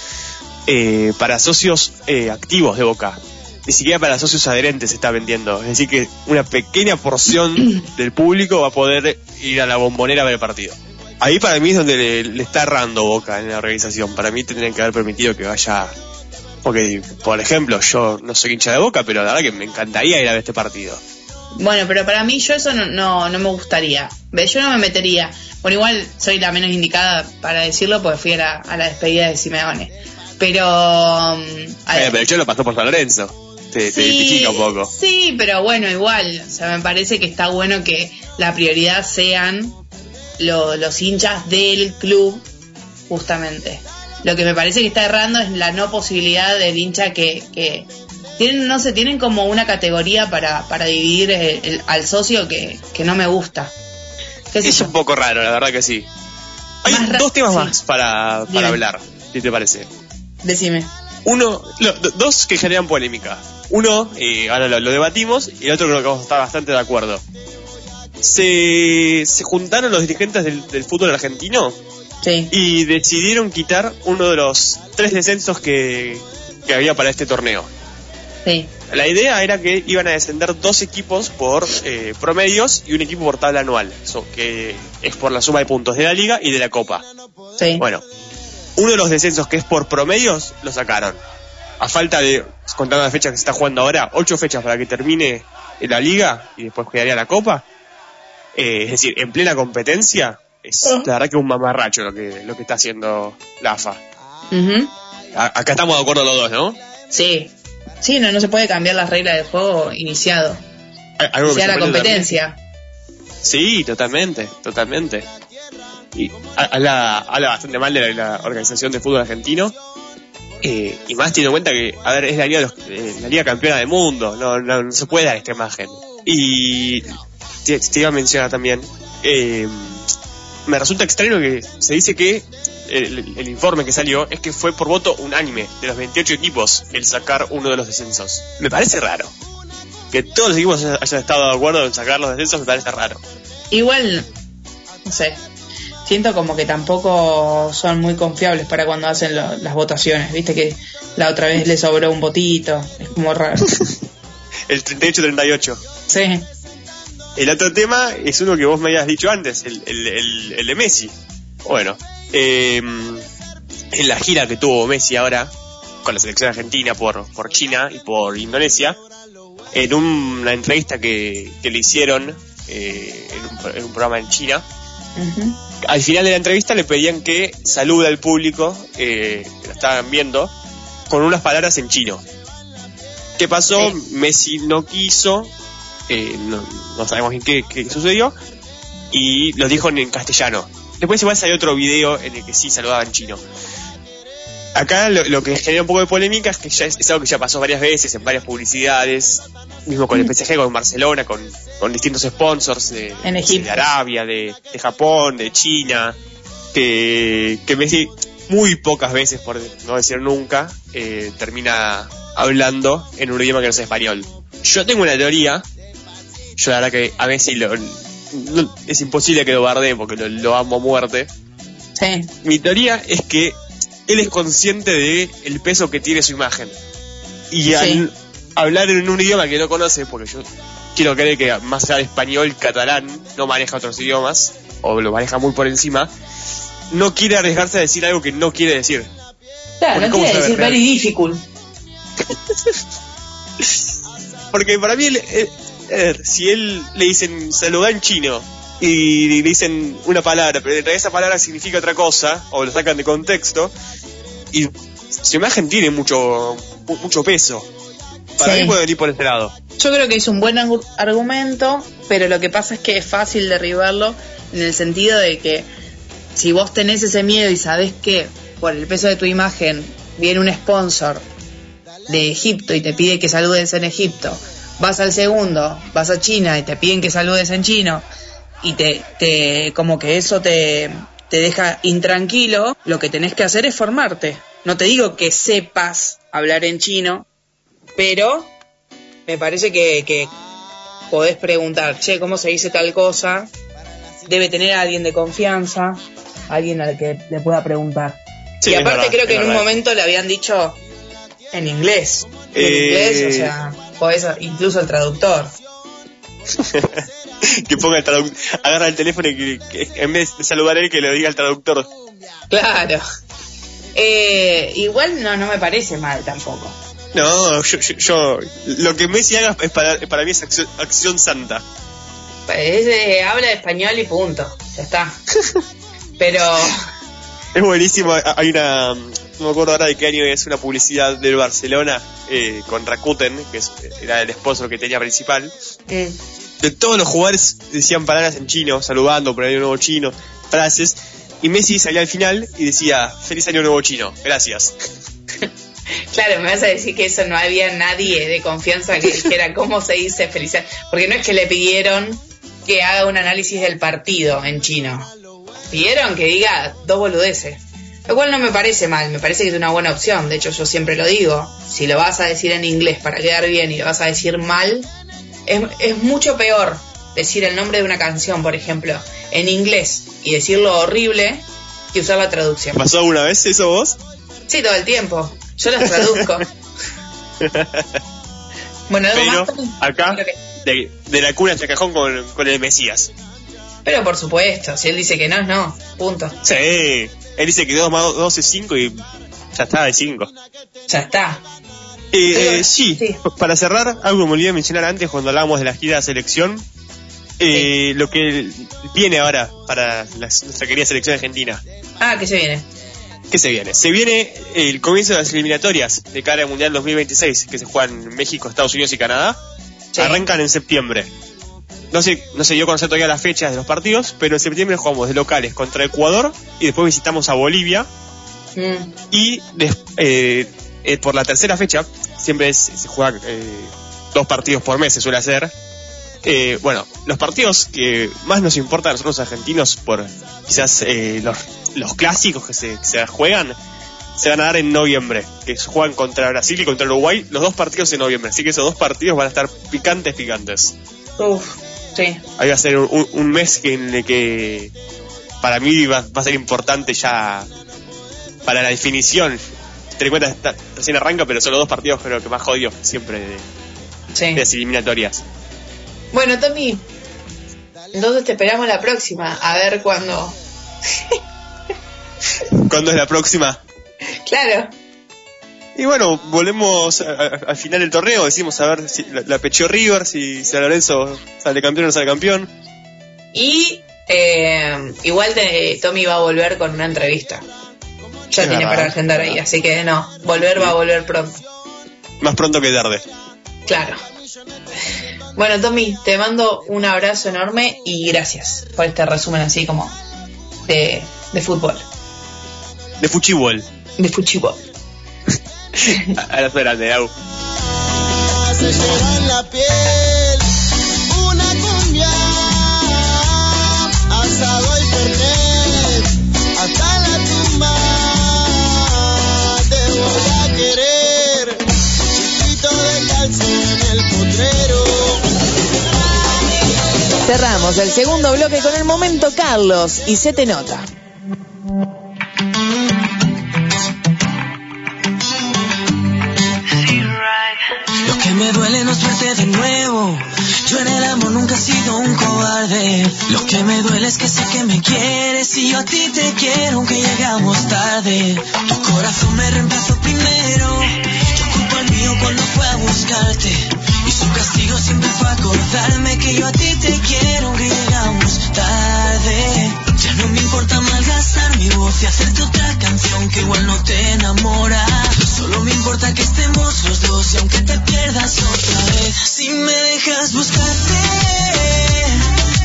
eh, para socios eh, activos de Boca. Ni siquiera para socios adherentes se está vendiendo. Es decir, que una pequeña porción del público va a poder ir a la bombonera a ver el partido. Ahí para mí es donde le, le está errando Boca en la organización. Para mí tendrían que haber permitido que vaya. Porque, por ejemplo, yo no soy hincha de Boca, pero la verdad que me encantaría ir a ver este partido. Bueno, pero para mí yo eso no, no, no me gustaría. Yo no me metería. Bueno, igual soy la menos indicada para decirlo porque fui a la, a la despedida de Simeone. Pero... um, a Eh, pero yo lo pasó por San Lorenzo. Te, te Sí, identifica un poco. Sí, pero bueno, igual. O sea, me parece que está bueno que la prioridad sean lo- los hinchas del club, justamente. Lo que me parece que está errando es la no posibilidad del hincha que, que tienen, no sé, tienen como una categoría para, para dividir el- el- al socio que, que no me gusta. ¿Qué sé Es yo? un poco raro, la verdad que sí. Hay Más dos temas sí. más para, para hablar, si te parece. Decime. Uno, lo- dos que generan polémica. Uno, eh, ahora lo, lo debatimos, y el otro creo que vamos a estar bastante de acuerdo. Se, se juntaron los dirigentes del, del fútbol argentino Sí. Y decidieron quitar uno de los tres descensos que, que había para este torneo. Sí. La idea era que iban a descender dos equipos por eh, promedios y un equipo por tabla anual, eso, que es por la suma de puntos de la liga y de la copa. Sí. Bueno, uno de los descensos que es por promedios lo sacaron. A falta de, contando las fechas que se está jugando ahora, ocho fechas para que termine la liga y después quedaría la copa. Eh, es decir, en plena competencia, es la verdad que es un mamarracho lo que, lo que está haciendo la AFA. A- acá estamos de acuerdo los dos, ¿no? Sí. Sí, no, no se puede cambiar las reglas del juego iniciado. Algo que Sea me la competencia. Sí, totalmente, totalmente. Y ha- habla, habla bastante mal de la, la Organización de Fútbol Argentino. Eh, y más teniendo en cuenta que, a ver, es la liga, los- eh, la liga campeona del mundo. No, no, no se puede dar esta imagen. Y te, te iba a mencionar también. eh, me resulta extraño que se dice que el, el informe que salió es que fue por voto unánime de los 28 equipos el sacar uno de los descensos. Me parece raro. Que todos los equipos hayan estado de acuerdo en sacar los descensos me parece raro. Igual, no sé. Siento como que tampoco son muy confiables para cuando hacen lo- las votaciones. Viste que la otra vez le sobró un votito. Es como raro. El 38-38. Sí. El otro tema es uno que vos me habías dicho antes, el, el, el- el de Messi. Bueno, eh, en la gira que tuvo Messi ahora con la selección argentina por, por China y por Indonesia, en una entrevista que, que le hicieron eh, en, un, en un programa en China, Al final de la entrevista le pedían que salude al público eh, que lo estaban viendo con unas palabras en chino. ¿Qué pasó? Messi no quiso, eh, no, no sabemos bien qué, qué sucedió, y lo dijo en, en castellano. Después igual salió otro video en el que sí saludaba en chino. Acá lo, lo que genera un poco de polémica es que ya es, es algo que ya pasó varias veces en varias publicidades, mismo con el PSG, con Barcelona, con, con distintos sponsors de, En Egipto. de Arabia, de, de Japón, de China, que, que Messi muy pocas veces, por no decir nunca, eh, termina hablando en un idioma que no es español. Yo tengo una teoría, yo la verdad que a Messi lo- no- es imposible que lo bardee porque lo, lo amo a muerte. Sí. Mi teoría es que él es consciente de el peso que tiene su imagen. Y al hablar en un idioma que no conoce, porque yo quiero creer que más allá de español, catalán, no maneja otros idiomas, o lo maneja muy por encima, no quiere arriesgarse a decir algo que no quiere decir. Claro, no ¿cómo quiere decir very difficult. Porque para mí, él, él- a ver, si él le dicen saludar en chino y le dicen una palabra, pero en realidad esa palabra significa otra cosa, o lo sacan de contexto, y su imagen tiene mucho mu- mucho peso. Para Sí. mí puede venir por este lado. Yo creo que es un buen argu- argumento, pero lo que pasa es que es fácil derribarlo en el sentido de que si vos tenés ese miedo y sabés que por el peso de tu imagen viene un sponsor de Egipto y te pide que saludes en Egipto, vas al segundo, vas a China y te piden que saludes en chino y te, te como que eso te, te deja intranquilo, lo que tenés que hacer es formarte. No te digo que sepas hablar en chino, pero me parece que, que podés preguntar, che, ¿cómo se dice tal cosa? Debe tener a alguien de confianza, alguien al que le pueda preguntar. Sí, y aparte verdad, creo que en un momento le habían dicho en inglés. En Eh, inglés, o sea, podés, incluso el traductor. que ponga el traductor, agarra el teléfono y que, que en vez de saludar a él, que lo diga el traductor. Claro. Eh, igual no, no me parece mal tampoco. No, yo, yo, yo- lo que Messi haga es para, para mí es acción, acción santa. Es, eh, habla español y punto. Ya está. Pero Es buenísimo, hay una, no me acuerdo ahora de qué año es una publicidad del Barcelona eh, con Rakuten, que es- era el esposo que tenía principal. De todos los jugadores decían palabras en chino, saludando por año nuevo chino, frases, y Messi salía al final y decía, feliz año nuevo chino, gracias. Claro, me vas a decir que eso no había nadie de confianza que dijera cómo se dice felicidad. Porque no es que le pidieron que haga un análisis del partido en chino. Pidieron que diga dos boludeces. Lo cual no me parece mal, me parece que es una buena opción. De hecho, yo siempre lo digo. Si lo vas a decir en inglés para quedar bien y lo vas a decir mal, es, es mucho peor decir el nombre de una canción, por ejemplo, en inglés y decirlo horrible que usar la traducción. ¿Pasó alguna vez eso vos? Sí, todo el tiempo. Yo las traduzco. bueno, algo Pero más. Tommy? acá, de, de la cuna hasta el cajón con, con el Mesías. Pero por supuesto, si él dice que no, es no. Punto. Sí, él dice que 2 más 2 es 5 y ya está de 5. Ya está. Eh, eh, sí, para cerrar, algo me olvidé de mencionar antes cuando hablábamos de la gira de selección. Eh, Lo que viene ahora para la- nuestra querida selección argentina. Ah, que se viene. ¿Qué se viene? Se viene el comienzo de las eliminatorias de cara al Mundial 2026, que se juegan en México, Estados Unidos y Canadá. Arrancan en septiembre. No sé, no se dio a conocer todavía las fechas de los partidos, pero en septiembre jugamos de locales contra Ecuador y después visitamos a Bolivia. Mm. Y des- eh, eh, por la tercera fecha, siempre es- se juega eh, dos partidos por mes, se suele hacer. Eh, bueno, los partidos que más nos importan a nosotros los argentinos por quizás eh, los, los clásicos que se, que se juegan, se van a dar en noviembre, que juegan contra Brasil y contra Uruguay, los dos partidos en noviembre. Así que esos dos partidos van a estar picantes, picantes. Uf, sí. Ahí va a ser un, un mes que, en el que para mí va, va a ser importante ya para la definición. Ten en cuenta, está- recién arranca, pero son los dos partidos creo que más jodidos siempre de, Sí. de las eliminatorias. Bueno, Tommy, entonces te esperamos la próxima. A ver cuándo. ¿Cuándo es la próxima? Claro. Y bueno, volvemos a- a- al final del torneo, decimos a ver si la, la pecheó River, si San Lorenzo sale campeón o no sale campeón. Y eh, igual te- Tommy va a volver con una entrevista. Ya Es tiene verdad. para agendar ahí, así que no, volver va a volver pronto. Más pronto que tarde. Claro. Bueno, Tommy, te mando un abrazo enorme y gracias por este resumen así como de, de fútbol. De Fuchibol. De Fuchibol. A, a la grande, Au. se lleva en la piel una cumbia, asado y fernet, hasta la tumba te voy a querer, chiquito de calcio en el potrero. Cerramos el segundo bloque con el momento Carlos y se te nota. Me duele no es de nuevo. Yo en el amor nunca he sido un cobarde. Lo que me duele es que sé que me quieres y yo a ti te quiero aunque llegamos tarde. Tu corazón me reemplazó primero. Yo culpo el mío cuando fue a buscarte. Y su castigo siempre fue acordarme que yo a ti te quiero aunque llegamos tarde. No me importa malgastar mi voz y hacerte otra canción que igual no te enamora. Solo me importa que estemos los dos y aunque te pierdas otra vez, si me dejas buscarte,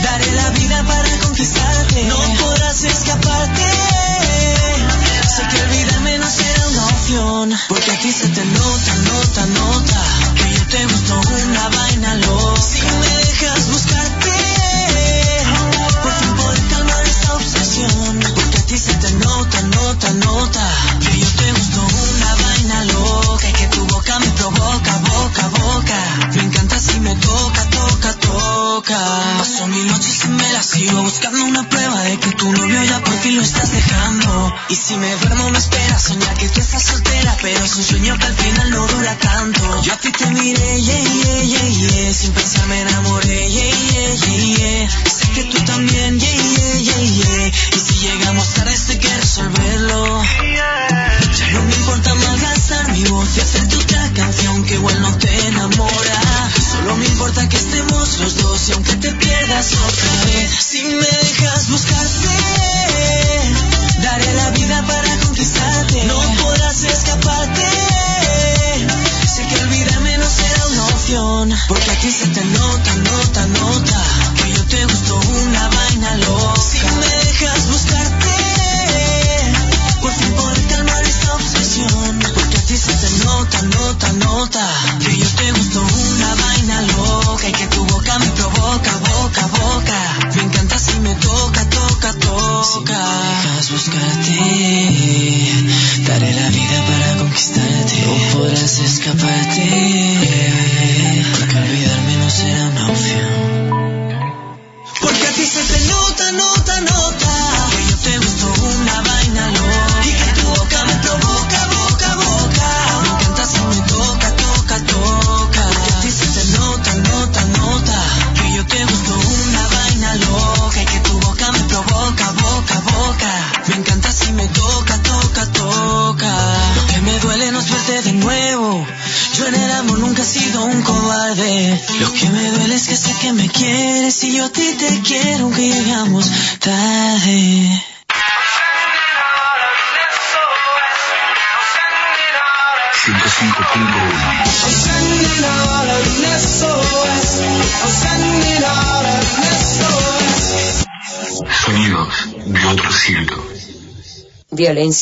daré la vida para conquistarte. No podrás escaparte. Sé que olvidarme no será una opción, porque aquí se te nota, nota, nota que yo te gusto una vaina loca. Si me dejas buscarte, obsesión, porque a ti se te nota, nota, nota que yo te gusto una vaina loca y que tu boca me provoca, boca, boca. Me encanta si me toca, toca, toca. Paso mi noche y me la sigo buscando una prueba de que tu novio ya por fin lo estás dejando. Y si me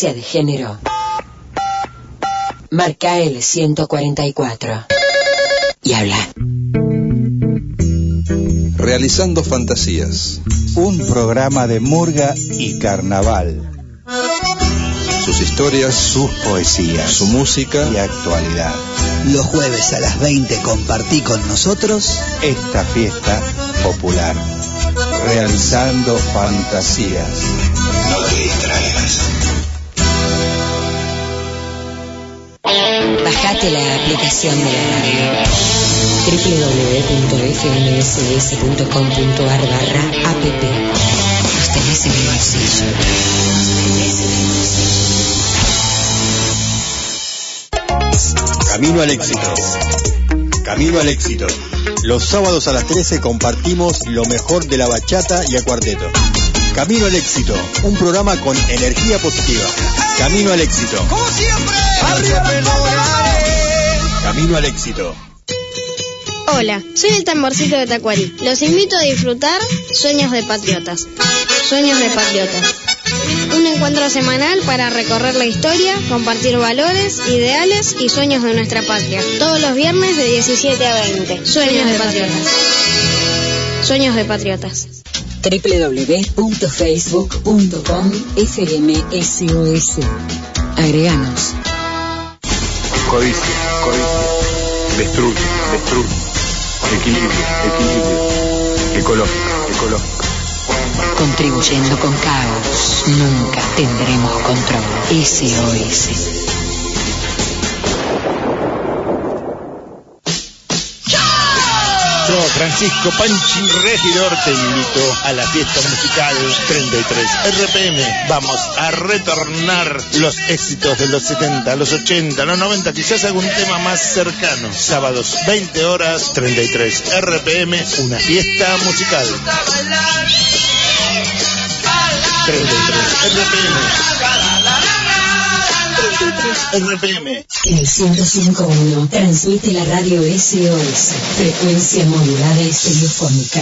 Violencia de género. Marca el 144. Y habla. Realizando Fantasías. Un programa de murga y carnaval. Sus historias, sus poesías, su música y actualidad. Los jueves a las 20 compartí con nosotros esta fiesta popular. Realizando Fantasías. No te distraigas. La aplicación de la radio www.fmss.com.ar barra app Los tenés en el bolsillo. Los tenés en el bolsillo. Camino al éxito. Camino al éxito. Los sábados a las 13 compartimos lo mejor de la bachata y el cuarteto. Camino al éxito, un programa con energía positiva. Camino al éxito. Como siempre, Camino al éxito. Hola, soy el tamborcito de Tacuarí. Los invito a disfrutar Sueños de Patriotas. Sueños de Patriotas. Un encuentro semanal para recorrer la historia, compartir valores, ideales y sueños de nuestra patria. Todos los viernes de 17 a 20. Sueños de Patriotas. Sueños de Patriotas. www.facebook.com FMSOS. Agreganos. Codicia, codicia. Destruye, destruye. Equilibrio, equilibrio. Ecológico, ecológico. Contribuyendo con caos, nunca tendremos control. SOS. Francisco Panchi, regidor, te invito a la fiesta musical 33 RPM. Vamos a retornar los éxitos de los 70, los 80, los 90, quizás algún tema más cercano. Sábados 20 horas 33 RPM, una fiesta musical. 33 RPM. 33 RPM. El 105.1 transmite la radio SOS, frecuencia modulada y telefónica.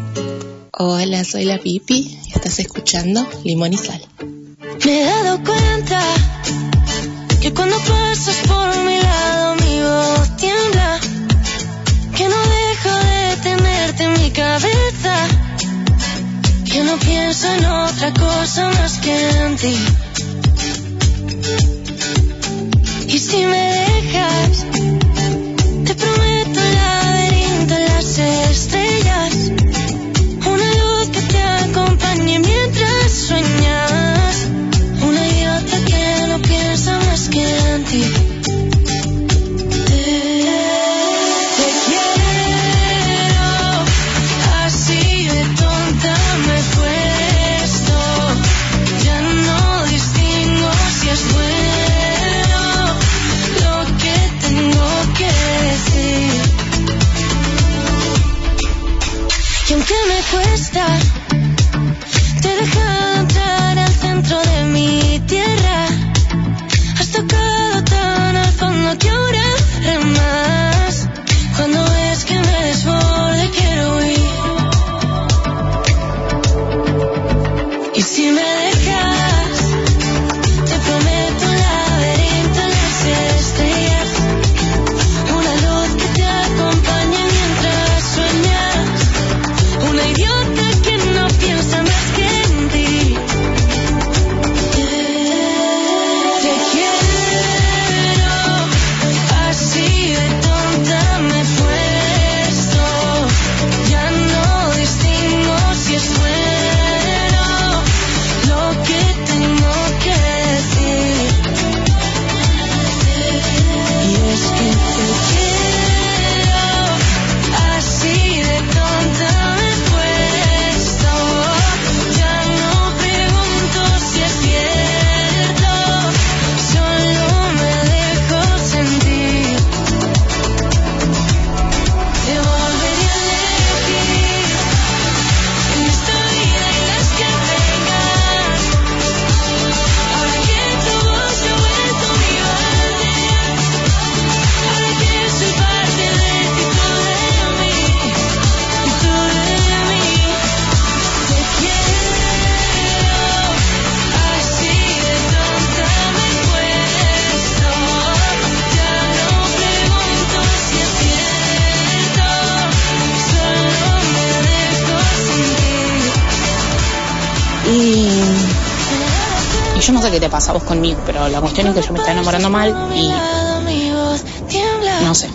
Hola, soy la Pipi y estás escuchando Limón y Sal. Me he dado cuenta que cuando pasas por mi lado mi voz tiembla, que no dejo de tenerte en mi cabeza, que no pienso en otra cosa más que en ti. Y si me dejas, pasa vos conmigo, pero la cuestión es que yo me estoy enamorando mal y no sé.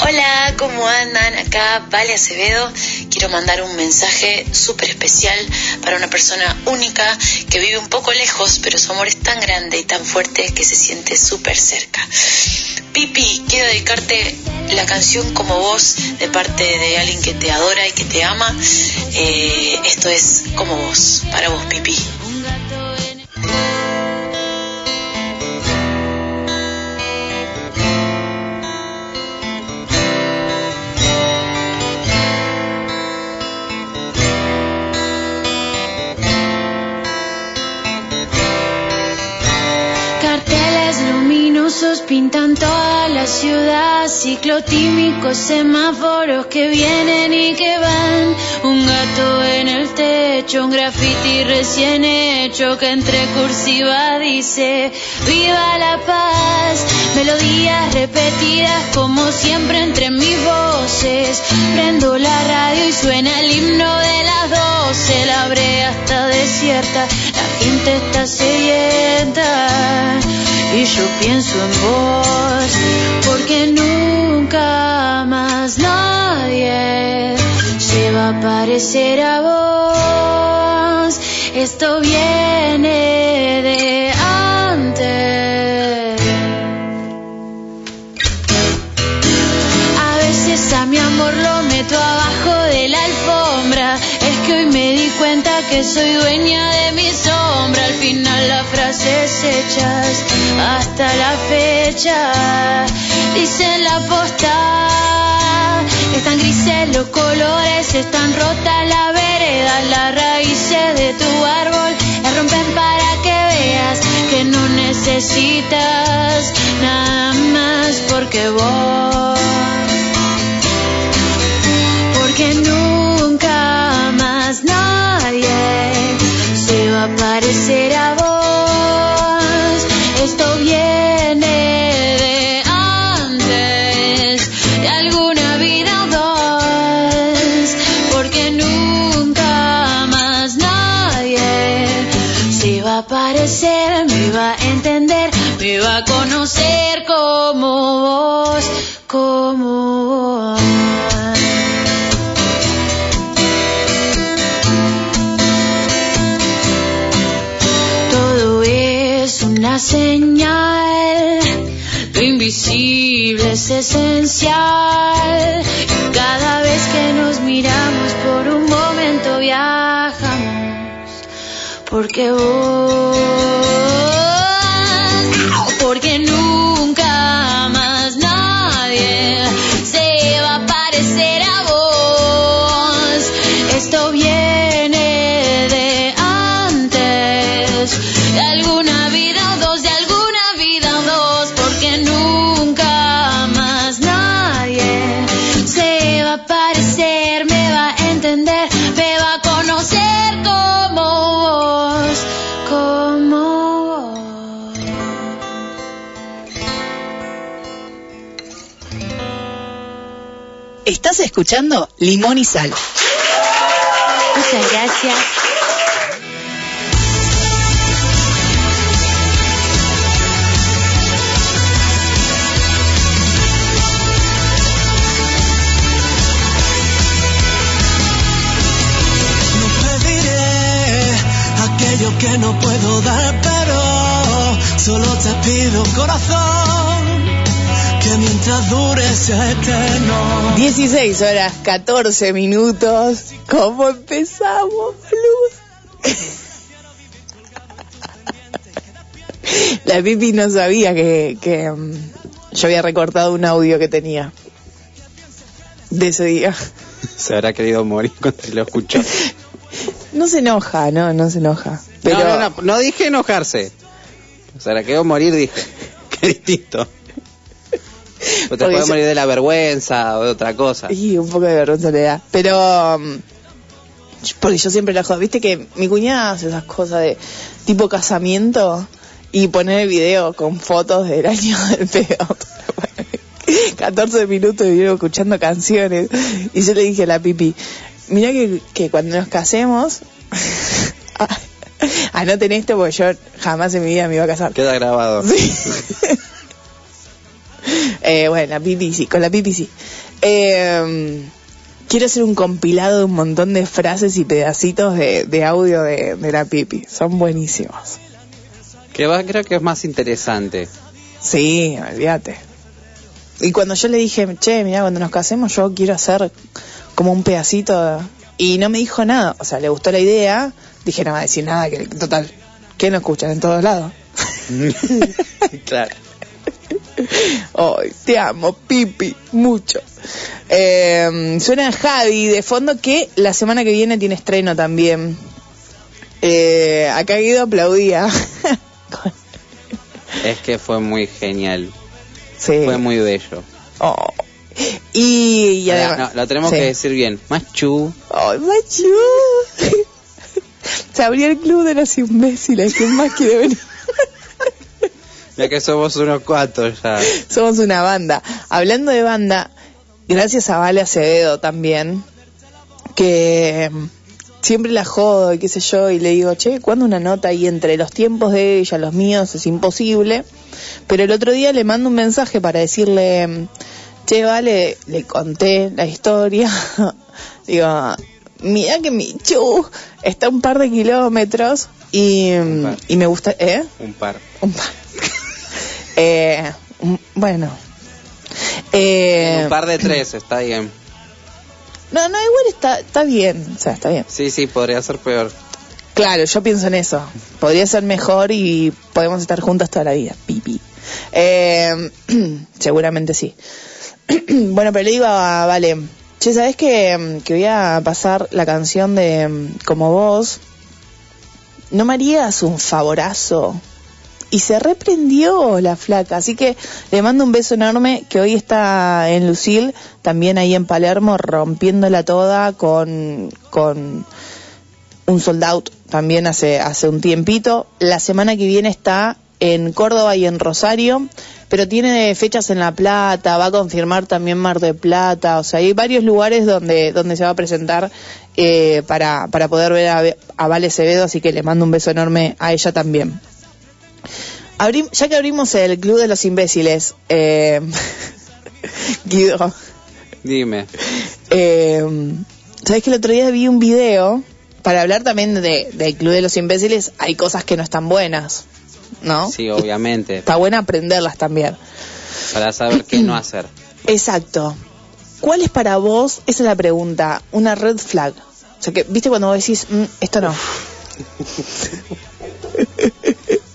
Hola, ¿cómo andan? Acá Vale Acevedo. Quiero mandar un mensaje súper especial para una persona única que vive un poco lejos, pero su amor es tan grande y tan fuerte que se siente súper cerca. Pipi, quiero dedicarte la canción como vos de parte de alguien que te adora y que te ama. Eh, esto es como vos, para vos, Pipi. Pintan toda la ciudad, ciclotímicos semáforos que vienen y que van, un gato en el techo, un graffiti recién hecho que entre cursiva dice, viva la paz, melodías repetidas como siempre entre mis voces, prendo la radio y suena el himno de las doce, la brea está desierta, gente está sedienta y yo pienso en vos porque nunca más nadie se va a parecer a vos. Esto viene de antes. A veces a mi amor lo que soy dueña de mi sombra. Al final las frases hechas hasta la fecha. Dicen la posta están grises los colores están rotas las veredas las raíces de tu árbol. Las rompen para que veas que no necesitas nada más porque vos. Porque nunca más nadie se va a parecer a vos. Esto viene de antes, de alguna vida dos, porque nunca más nadie se va a parecer, me va a entender, me va a conocer una señal, lo invisible es esencial. Y cada vez que nos miramos por un momento viajamos, porque vos, Estás escuchando Limón y Sal. Muchas gracias. pediré aquello que no puedo dar, pero solo te pido corazón mientras dure sea eterno. 16 horas 14 minutos. ¿Cómo empezamos, boludo? La Pipi no sabía que, que mm, yo había recortado un audio que tenía de ese día. Se habrá querido morir cuando lo escuchó. No se enoja, no, no se enoja. Pero No, no, no, no dije enojarse. Se habrá querido morir, dije. Qué distinto. O te puede morir de la vergüenza o de otra cosa. Y un poco de vergüenza le da. Pero. um, Porque yo siempre la jodo. Viste que mi cuñada hace esas cosas de tipo casamiento y poner el video con fotos del año del pedo. 14 minutos y yo escuchando canciones. Y yo le dije a la pipi, Mirá que, que cuando nos casemos, anoten esto porque yo jamás en mi vida me iba a casar. Queda grabado. Eh, bueno, la pipi sí, con la pipi sí. Eh, quiero hacer un compilado de un montón de frases y pedacitos de, de audio de, de la pipi. Son buenísimos. Que va, creo que es más interesante. Sí, olvídate. Y cuando yo le dije, che, mira, cuando nos casemos yo quiero hacer como un pedacito de- y no me dijo nada, o sea, le gustó la idea, dije, no va a decir nada, que total, que no escuchan en todos lados. claro. Ay, te amo, Pipi, mucho. Eh, suena Javi de fondo que la semana que viene tiene estreno también. Eh, acá Guido aplaudía. Es que fue muy genial. Sí. Fue muy bello. Oh. Y, además... no, lo tenemos Sí. que decir bien. Machu. ¡Ay, machu! Se abrió el club de los imbéciles. ¿Quién más quiere venir? Ya que somos unos cuantos ya. Somos una banda. Hablando de banda, gracias a Vale Acevedo también, que mm, siempre la jodo y qué sé yo, y le digo, che, ¿cuándo una nota ahí entre los tiempos de ella, los míos, es imposible? Pero el otro día le mando un mensaje para decirle, mm, che, Vale, le conté la historia. digo, mira que mi chu está a un par de kilómetros y, mm, y me gusta, ¿eh? Un par. Un par. Eh, bueno. Eh, Un par de tres, está bien. No, no, igual está, está bien. O sea, está bien. Sí, sí, podría ser peor. Claro, yo pienso en eso. Podría ser mejor y podemos estar juntas toda la vida. Pipi. Eh, seguramente sí. bueno, pero le digo a Vale, che, ¿sabes que, que voy a pasar la canción de Como vos? ¿No me harías un favorazo? Y se reprendió la flaca, así que le mando un beso enorme que hoy está en Lucil, también ahí en Palermo, rompiéndola toda con, con un sold out también hace, hace un tiempito. La semana que viene está en Córdoba y en Rosario, pero tiene fechas en La Plata, va a confirmar también Mar de Plata, o sea, hay varios lugares donde, donde se va a presentar eh, para, para poder ver a, a Vale Acevedo, así que le mando un beso enorme a ella también. Abrim- ya que abrimos el Club de los Imbéciles, eh, Guido, Dime. eh, ¿sabes que el otro día vi un video? Para hablar también de, del Club de los Imbéciles, hay cosas que no están buenas, ¿no? Sí, obviamente. Está buena aprenderlas también. Para saber qué no hacer. Exacto. ¿Cuál es para vos, esa es la pregunta, una red flag? O sea, que, ¿viste cuando vos decís, "Mm, esto no?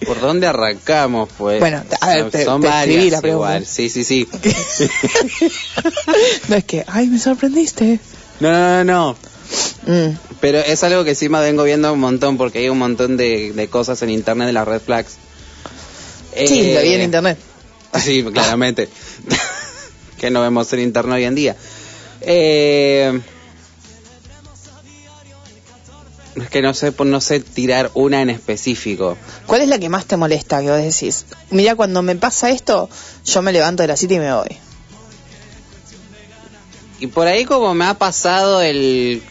¿Por dónde arrancamos, pues? Bueno, a ver, te- son te varias la igual. Sí, sí, sí. no es que, ay, me sorprendiste. No, no, no, no. Mm. Pero es algo que sí me vengo viendo un montón porque hay un montón de, de cosas en internet de las red flags. Sí, Eh, lo vi en internet. Sí, claramente. que no vemos en internet hoy en día. Eh, es que no sé, pues, no sé tirar una en específico. ¿Cuál es la que más te molesta que vos decís? Mira, cuando me pasa esto, yo me levanto de la cita y me voy. Y por ahí como me ha pasado el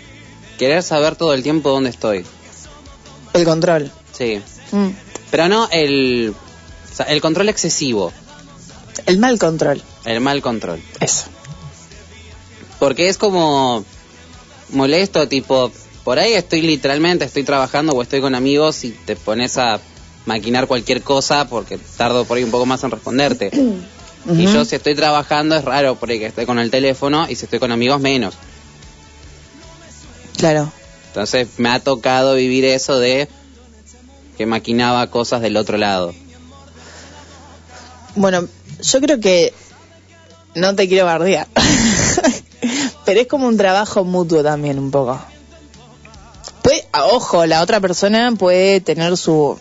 querer saber todo el tiempo dónde estoy. El control. Sí. Mm. Pero no el, o sea, el control excesivo, El mal control. el mal control. Eso. Porque es como molesto, tipo, por ahí estoy literalmente, estoy trabajando o estoy con amigos y te pones a maquinar cualquier cosa porque tardo por ahí un poco más en responderte. Y yo si estoy trabajando es raro por ahí que estoy con el teléfono y si estoy con amigos menos. Claro. Entonces me ha tocado vivir eso de que maquinaba cosas del otro lado. Bueno, yo creo que no te quiero bardear. Pero es como un trabajo mutuo también un poco. Ojo, la otra persona puede tener su,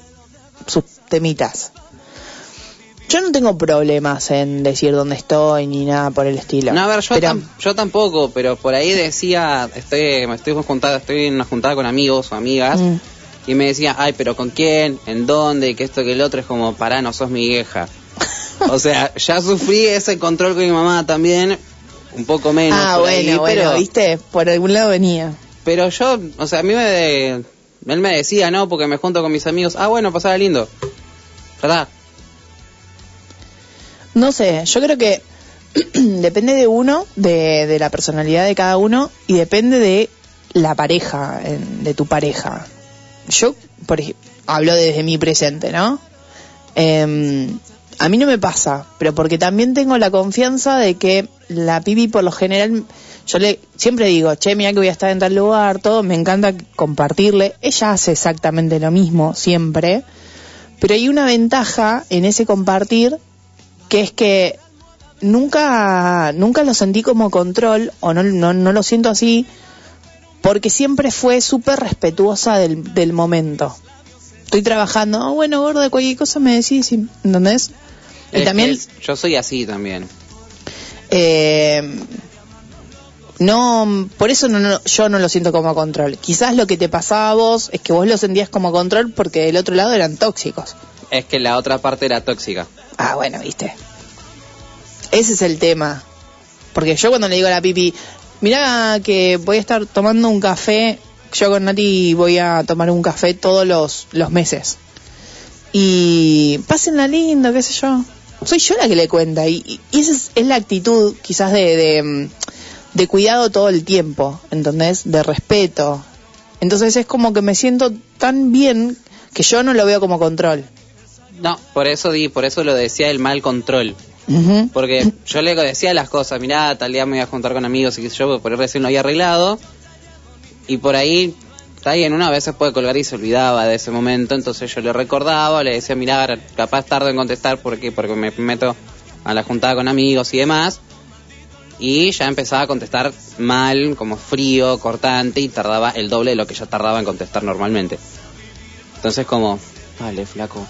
sus temitas. Yo no tengo problemas en decir dónde estoy ni nada por el estilo. No, a ver, yo, Pero- tam- yo tampoco, pero por ahí decía, estoy, me estoy juntada, estoy en una juntada con amigos o amigas, Mm. y me decía, ay, pero ¿con quién? ¿En dónde? Que esto que el otro es como, pará, no sos mi vieja. o sea, ya sufrí ese control con mi mamá también, un poco menos. ah, ahí, bueno, bueno, pero viste, por algún lado venía. Pero yo, o sea, a mí me... de- él me decía, no, porque me junto con mis amigos. Ah, bueno, pasaba lindo. ¿Verdad? No sé, yo creo que depende de uno, de, de la personalidad de cada uno y depende de la pareja, de tu pareja. Yo, por ejemplo, hablo desde mi presente, ¿no? Em, a mí no me pasa, pero porque también tengo la confianza de que la pibi por lo general, yo le siempre digo, che, mira que voy a estar en tal lugar, todo, me encanta compartirle. Ella hace exactamente lo mismo siempre, pero hay una ventaja en ese compartir que es que nunca nunca lo sentí como control o no, no, no lo siento así porque siempre fue súper respetuosa del, del momento. Estoy trabajando, ah, bueno, gordo, cualquier cosa me decís, ¿entendés? Y Es también, yo soy así también. eh, no, por eso no, no- yo no lo siento como control. Quizás lo que te pasaba a vos es que vos lo sentías como control porque del otro lado eran tóxicos. Es que la otra parte era tóxica. Ah, bueno, viste. Ese es el tema. Porque yo cuando le digo a la pipi, mira que voy a estar tomando un café, yo con Nati voy a tomar un café todos los, los meses. Y pásenla lindo, qué sé yo. Soy yo la que le cuenta. Y, y esa es, es la actitud quizás de, de, mm, de cuidado todo el tiempo, ¿entendés? De respeto. Entonces es como que me siento tan bien que yo no lo veo como control. No, por eso di, por eso lo decía el mal control. Porque yo le decía las cosas, mirá, tal día me voy a juntar con amigos y qué sé yo, porque por ahí recién lo había arreglado. Y por ahí, está bien, una vez se puede colgar y se olvidaba de ese momento, entonces yo le recordaba, le decía, mirá, capaz tardo en contestar porque, porque me meto a la juntada con amigos y demás. Y ya empezaba a contestar mal, como frío, cortante, y tardaba el doble de lo que yo tardaba en contestar normalmente. Entonces como, vale, flaco.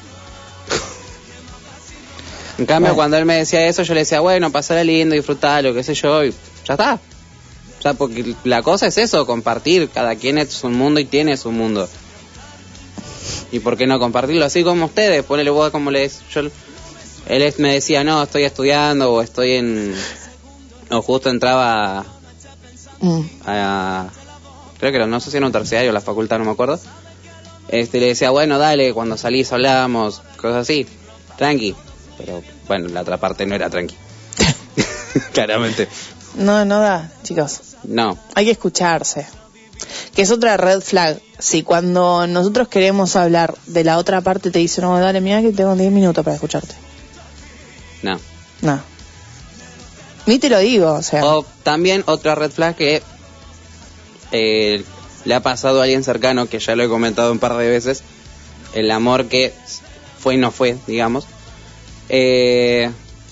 En cambio, Bueno. cuando él me decía eso, yo le decía, bueno, pasará lindo, disfrutarlo, qué sé yo, y ya está. O sea, porque la cosa es eso, compartir. Cada quien es un mundo y tiene su mundo. ¿Y por qué no compartirlo así como ustedes? Ponele vos como les... Yo, él es- me decía, no, estoy estudiando o estoy en... O justo entraba Mm. a... Creo que era, no sé si era un terciario, la facultad, no me acuerdo. Este, le decía, bueno, dale, cuando salís hablamos, cosas así. Tranqui. Pero, bueno, la otra parte no era tranqui. Claramente. No, no da, chicos. No. Hay que escucharse. Que es otra red flag. Si cuando nosotros queremos hablar de la otra parte te dicen, no, dale, mira que tengo 10 minutos para escucharte. No. No. Ni te lo digo, o sea. O también otra red flag que eh, le ha pasado a alguien cercano, que ya lo he comentado un par de veces, el amor que fue y no fue, digamos. Eh,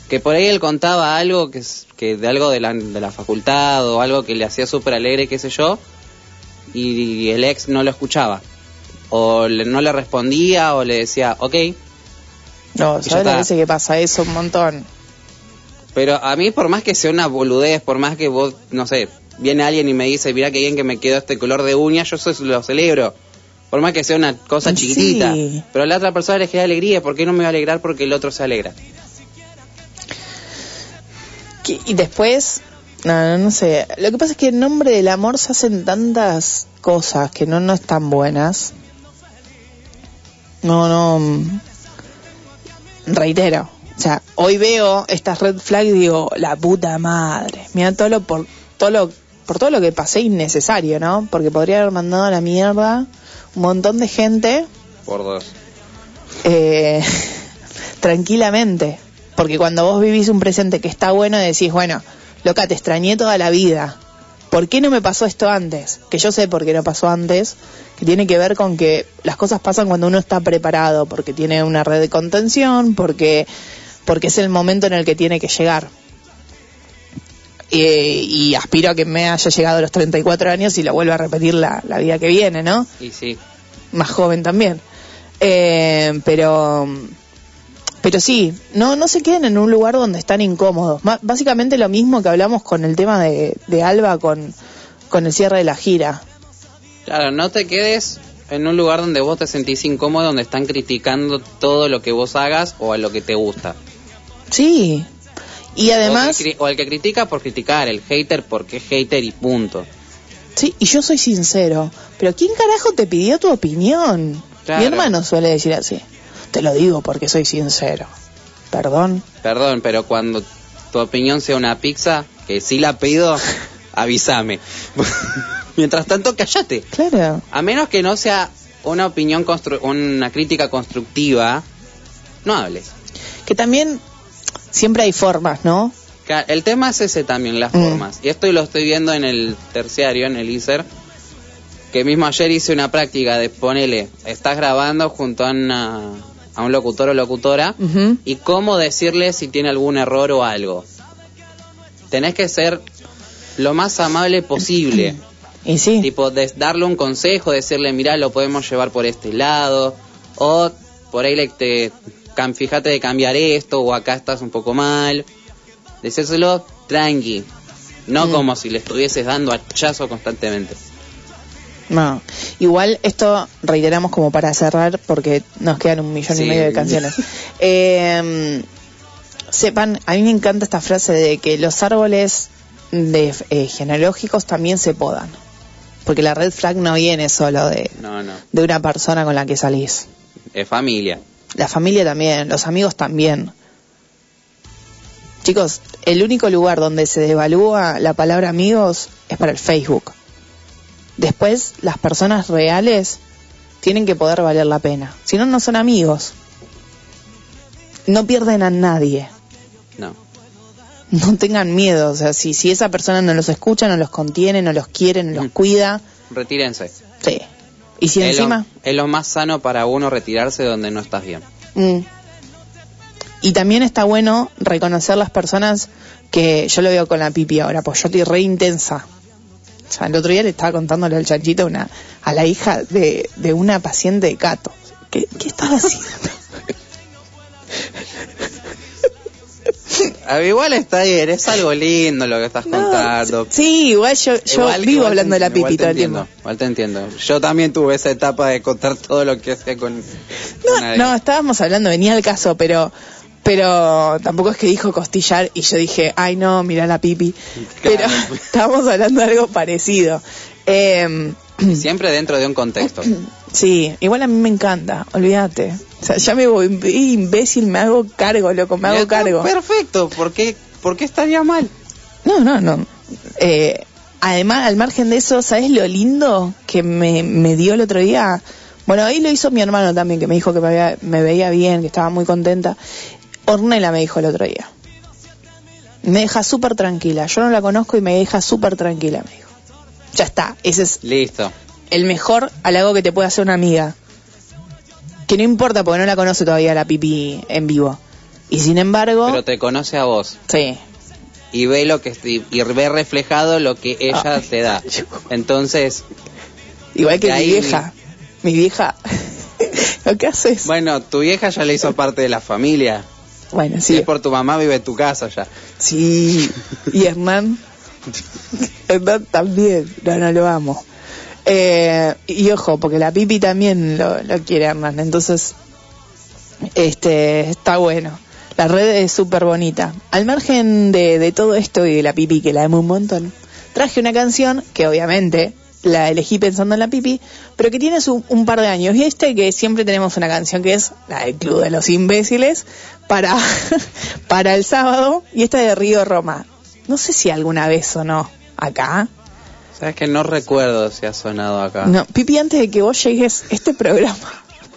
que por ahí él contaba algo que, que de algo de la, de la facultad o algo que le hacía súper alegre, qué sé yo, y, el ex no lo escuchaba. O le- no le respondía o le decía, ok, no, ¿sabes veces que pasa eso un montón? Pero a mí, por más que sea una boludez, por más que vos, no sé, viene alguien y me dice, mira que bien que me quedó este color de uña, yo eso lo celebro. Por más que sea una cosa Sí. chiquitita. Pero a la otra persona le genera alegría, ¿por qué no me va a alegrar porque el otro se alegra? Que- Y después, no, no, no sé. Lo que pasa es que en nombre del amor se hacen tantas cosas que no, no están buenas. No, no. mm, Reitero. O sea, hoy veo estas red flags y digo, la puta madre. Mira todo lo por todo lo por todo lo que pasé innecesario, ¿no? Porque podría haber mandado a la mierda un montón de gente Por dos. eh, tranquilamente. Porque cuando vos vivís un presente que está bueno, decís, bueno, loca, te extrañé toda la vida. ¿Por qué no me pasó esto antes? Que yo sé por qué no pasó antes, que tiene que ver con que las cosas pasan cuando uno está preparado, porque tiene una red de contención, porque, porque es el momento en el que tiene que llegar. Y, y aspiro a que me haya llegado a los 34 años y lo vuelva a repetir la, la vida que viene, ¿no? Y sí. más joven también. Eh, pero pero sí, no no se queden en un lugar donde están incómodos. Básicamente lo mismo que hablamos con el tema de, de Alba con, con el cierre de la gira. Claro, no te quedes en un lugar donde vos te sentís incómodo, donde están criticando todo lo que vos hagas o a lo que te gusta. Sí. Y además, O, el que critica por criticar, el hater porque es hater y punto. Sí, y yo soy sincero. Pero ¿quién carajo te pidió tu opinión? Claro. Mi hermano suele decir así. Te lo digo porque soy sincero. Perdón. Perdón, pero cuando tu opinión sea una pizza, que sí la pido, avísame. Mientras tanto, cállate. Claro. A menos que no sea una opinión, constru- una crítica constructiva, no hables. Que también siempre hay formas, ¿no? El tema es ese también, las Mm. formas. Y esto lo estoy viendo en el terciario, en el ISER, que mismo ayer hice una práctica de ponele, estás grabando junto a, una- a un locutor o locutora y cómo decirle si tiene algún error o algo. Tenés que ser lo más amable posible. Y sí. Tipo, de- darle un consejo, decirle, mira, lo podemos llevar por este lado, o por ahí le te, fíjate de cambiar esto, o acá estás un poco mal. Decírselo tranqui, no Mm. como si le estuvieses dando hachazo constantemente. No. Igual esto reiteramos como para cerrar porque nos quedan un millón Sí. y medio de canciones. Eh, sepan, a mí me encanta esta frase de que los árboles de, eh, genealógicos también se podan. Porque la red flag no viene solo de, No, no, de una persona con la que salís. es familia. La familia también, los amigos también. Chicos, el único lugar donde se devalúa la palabra amigos es para el Facebook. Después, las personas reales tienen que poder valer la pena. Si no, no son amigos. No pierden a nadie. No. No tengan miedo. O sea, si, si esa persona no los escucha, no los contiene, no los quiere, no los cuida. Retírense. Sí. Y si es, encima... lo, es lo más sano para uno retirarse donde no estás bien. Mm. Y también está bueno reconocer las personas que yo lo veo con la pipi ahora, pues yo estoy re intensa. O sea, el otro día le estaba contándole al chanchito a una, a la hija de, de una paciente de Cato. ¿Qué, qué estás haciendo? Ah, igual está bien, es algo lindo lo que estás contando. Sí, igual yo, yo Igual- vivo igual hablando de la igual pipi te todo el entiendo, tiempo. Igual te entiendo. Yo también tuve esa etapa de contar todo lo que hacía con, con alguien. No, estábamos hablando, venía al caso, pero pero tampoco es que dijo costillar y yo dije, ay no, mira la pipi. Pero estábamos hablando de algo parecido. Eh, Siempre dentro de un contexto. Sí, igual a mí me encanta, olvídate. O sea, ya me voy imbécil, me hago cargo, loco, me hago cargo. Perfecto, ¿por qué, por qué estaría mal? No, no, no. Eh, además, al margen de eso, ¿sabes lo lindo que me, me dio el otro día? Bueno, ahí lo hizo mi hermano también, que me dijo que me, había- me veía bien, que estaba muy contenta. Ornella me dijo el otro día. Me deja súper tranquila. Yo no la conozco y me deja súper tranquila, me dijo. Ya está, ese es Listo. El mejor halago que te puede hacer una amiga. Que no importa porque no la conoce todavía la pipi en vivo. Y sin embargo, Pero te conoce a vos. sí, Y ve lo que y, ve reflejado lo que ella te da. Entonces, igual que mi ahí- vieja. Mi vieja, lo que haces. bueno, tu vieja ya le hizo parte de la familia. Bueno, Si sí. es por tu mamá, vive en tu casa ya. Sí. Y Hernán. Hernán también. No, no lo amo. Eh, y ojo, porque la pipi también lo, quiere Hernán. Entonces, este, está bueno. La red es súper bonita. Al margen de, todo esto y de la pipi, que la amo un montón, traje una canción que obviamente la elegí pensando en la pipi, pero que tiene su- un par de años. Y este que siempre tenemos una canción que es la del Club de los Imbéciles para, para el sábado. Y esta de Río Roma. No sé si alguna vez sonó acá. Sabes que no recuerdo si ha sonado acá. No, Pipi, antes de que vos llegues, este programa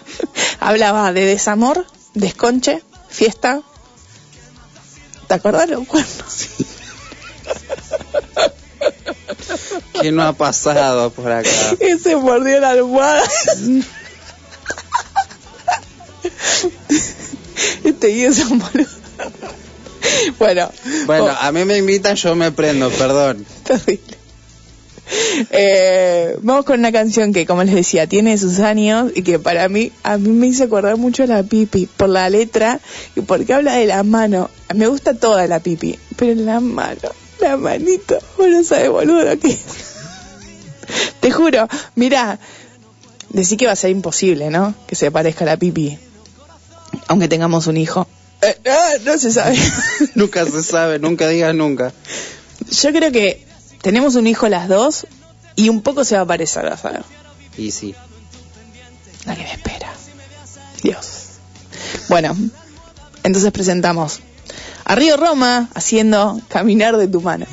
hablaba de desamor, desconche, fiesta. ¿Te acordás los cuernos? ¿Quién no ha pasado por acá? Ese mordió la almohada. este Guido es un boludo. Bueno, Bueno, a mí me invitan, yo me prendo, perdón. terrible. Eh, vamos con una canción que, como les decía, tiene sus años y que para mí, a mí me hizo acordar mucho a la pipi por la letra y porque habla de la mano. Me gusta toda la pipi, pero la mano, la manito, vos no sabes, boludo, lo que. Te juro, mira, decí que va a ser imposible, ¿no? Que se parezca a la pipi, aunque tengamos un hijo. Eh, ah, no se sabe. nunca se sabe, nunca digas nunca. Yo creo que tenemos un hijo las dos Y un poco se va a parecer, vas a ver. Y sí. La que me espera. Dios. Bueno, entonces presentamos a Río Roma haciendo Caminar de tu mano.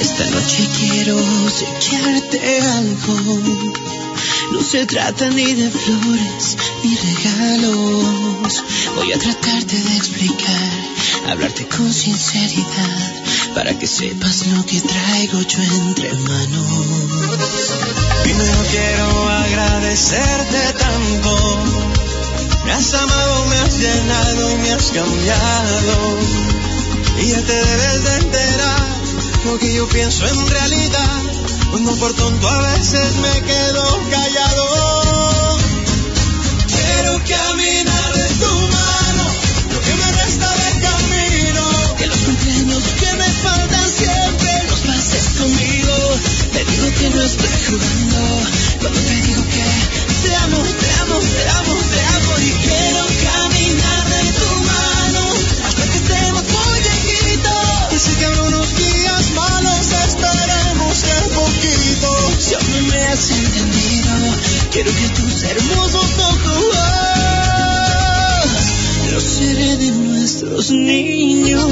Esta noche quiero obsequiarte algo. No se trata ni de flores ni regalos. Voy a tratarte de explicar, hablarte con sinceridad, para que sepas lo que traigo yo entre manos. Primero quiero agradecerte tanto. Me has amado, me has llenado me has cambiado. Y ya te debes de enterar lo que yo pienso en realidad. Cuando por tonto a veces me quedo callado. Quiero caminar de tu mano, lo que me resta de camino. Que los cumpleaños que me faltan siempre los pases conmigo. Te digo que no estoy jugando. Cuando te digo que te amo, te amo, te amo, entendido, quiero que tus hermosos ojos los seré de nuestros niños.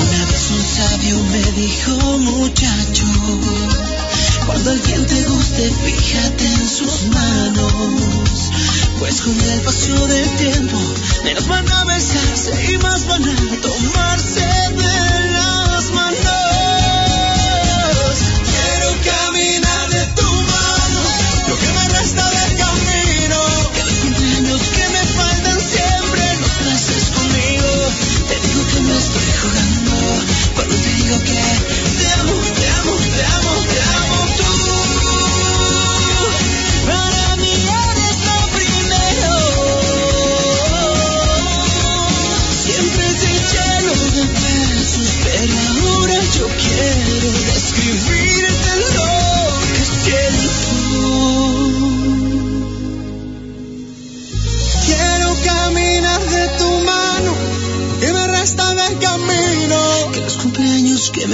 Una un sabio me dijo, muchacho, cuando alguien te guste, fíjate en sus manos. Pues con el paso del tiempo, menos van a besarse y más van a tomarse de las manos. Quiero caminar de tu mano, lo que me resta de camino. Los cumpleaños que me faltan siempre los pases conmigo. Te digo que no estoy jugando. Cuando te digo que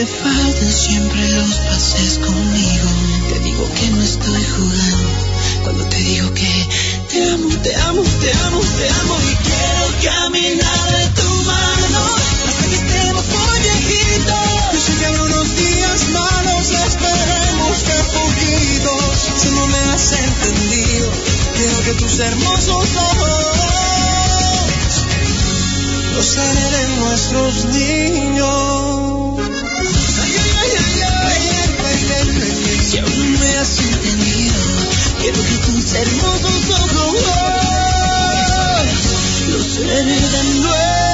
me faltan siempre los pases conmigo. Te digo que no estoy jugando. Cuando te digo que te amo, te amo, te amo, te amo. Y quiero caminar de tu mano hasta que estemos muy viejitos. Que habrá unos días malos, esperemos que poquitos. Si no me has entendido, quiero que tus hermosos ojos los seré de nuestros niños. Quiero que tus hermosos ojos los seré de nuestros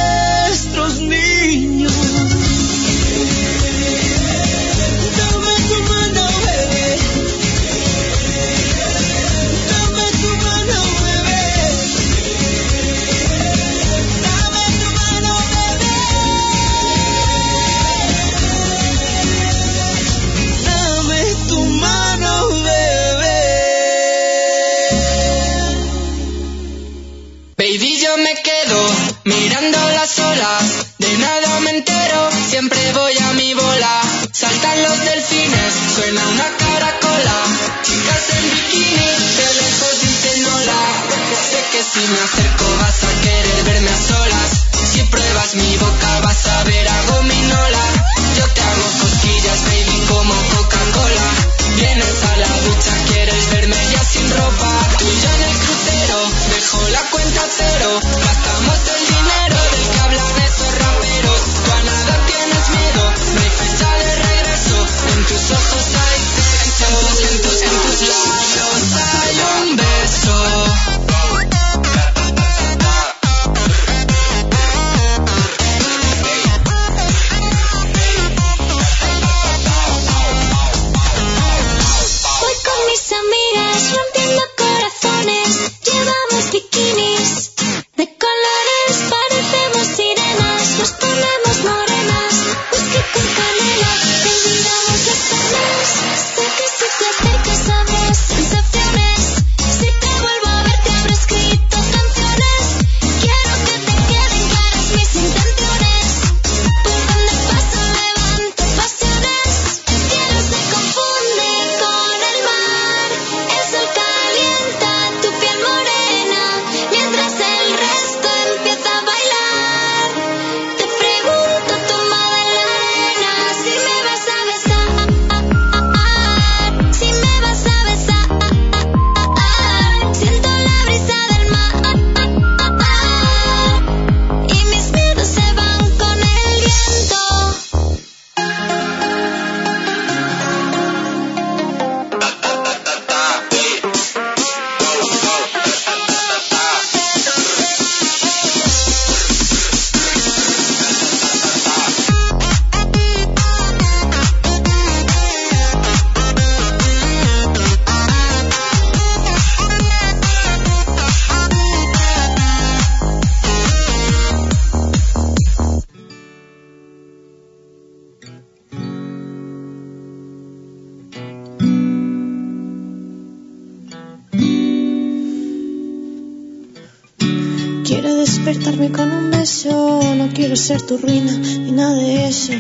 tu ruina ni nada de eso.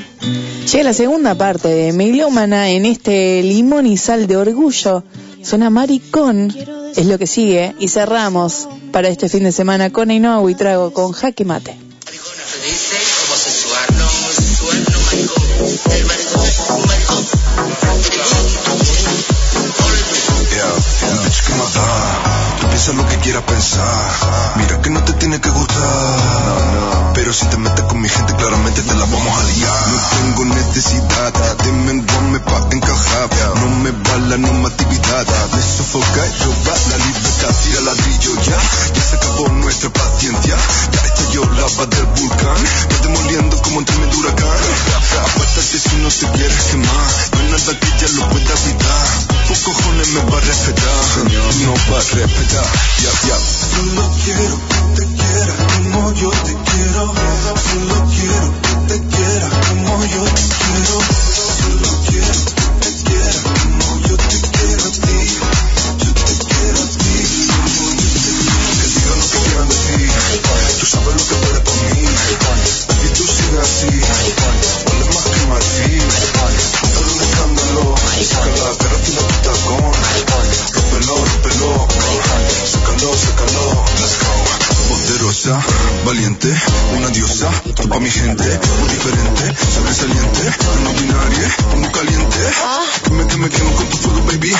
Llega la segunda parte de Melómana en este limón y sal de orgullo. Suena maricón, es lo que sigue. Y cerramos para este fin de semana con Ainhoa y trago con jaque mate. que no da. Tú piensas lo que quieras pensar. Mira que no te tiene que gustar. Pero si te metes con mi gente, claramente te la vamos a liar. No tengo necesidad de menguarme pa' encajar. No me va la normatividad. Me sofoca y roba la libertad. Tira ladrillo ya. Ya se acabó nuestra paciencia. Ya estalló lava del volcán. Ya demoliendo como un tremendo huracán. Apuéstate si no te quieres quemar. No hay nada que ya lo pueda evitar. Tus cojones me va a respetar. No va a respetar. Ya, ya. Solo quiero yo te quiero. Solo quiero que te quiera como yo te quiero. Solo quiero que te quiera como yo te quiero a ti. Yo te quiero a ti. Te quiero. Que digan lo que quieran decir. Tú sabes lo que vale valiente, una diosa, tú pa' mi gente, muy diferente, sobresaliente, no binaria, muy caliente. Dime que me con tu fuego, baby.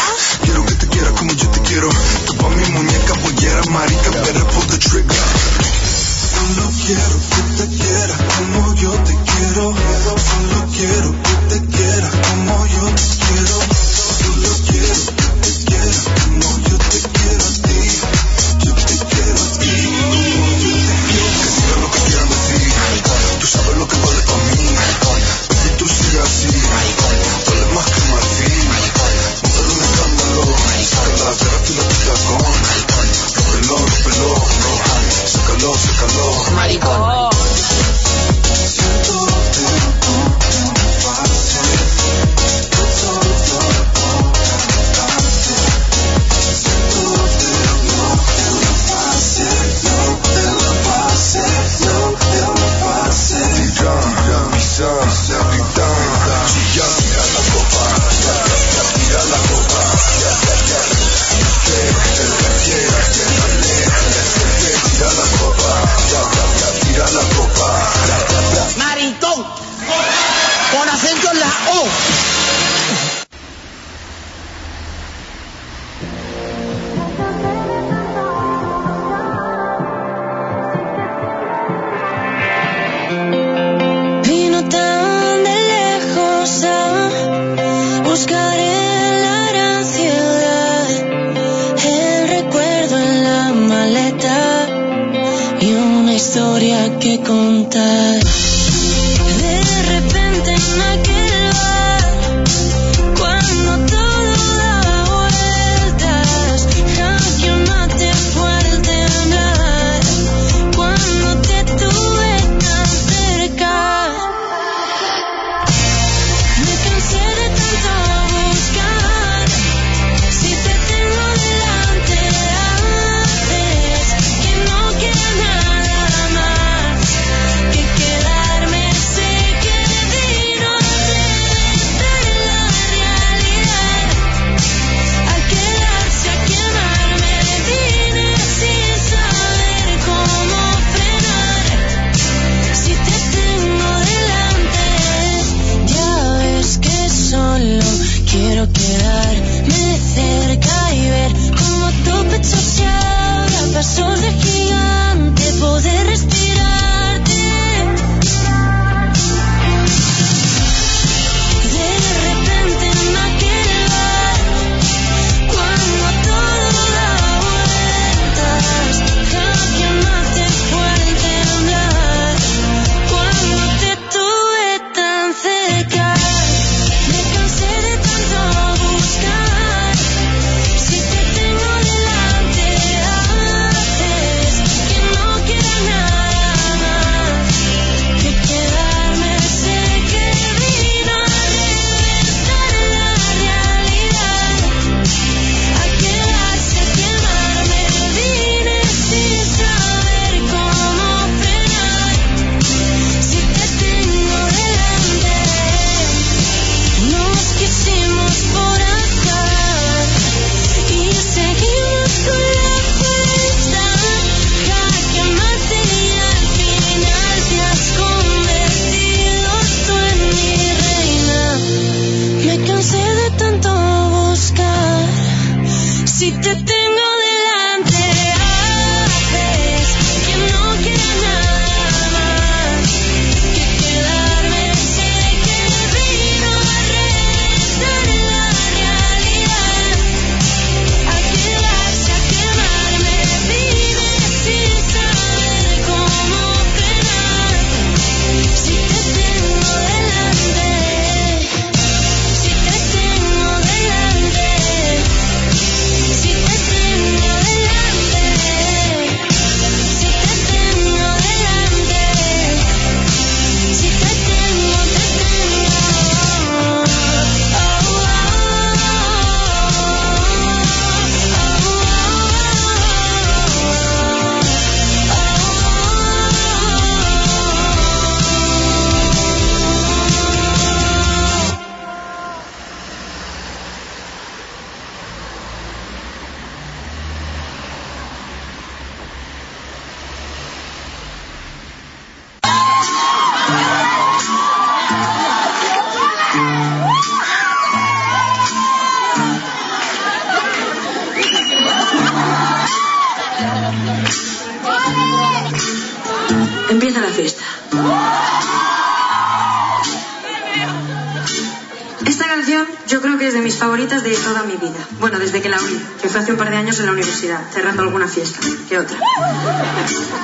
Cerrando alguna fiesta que otra.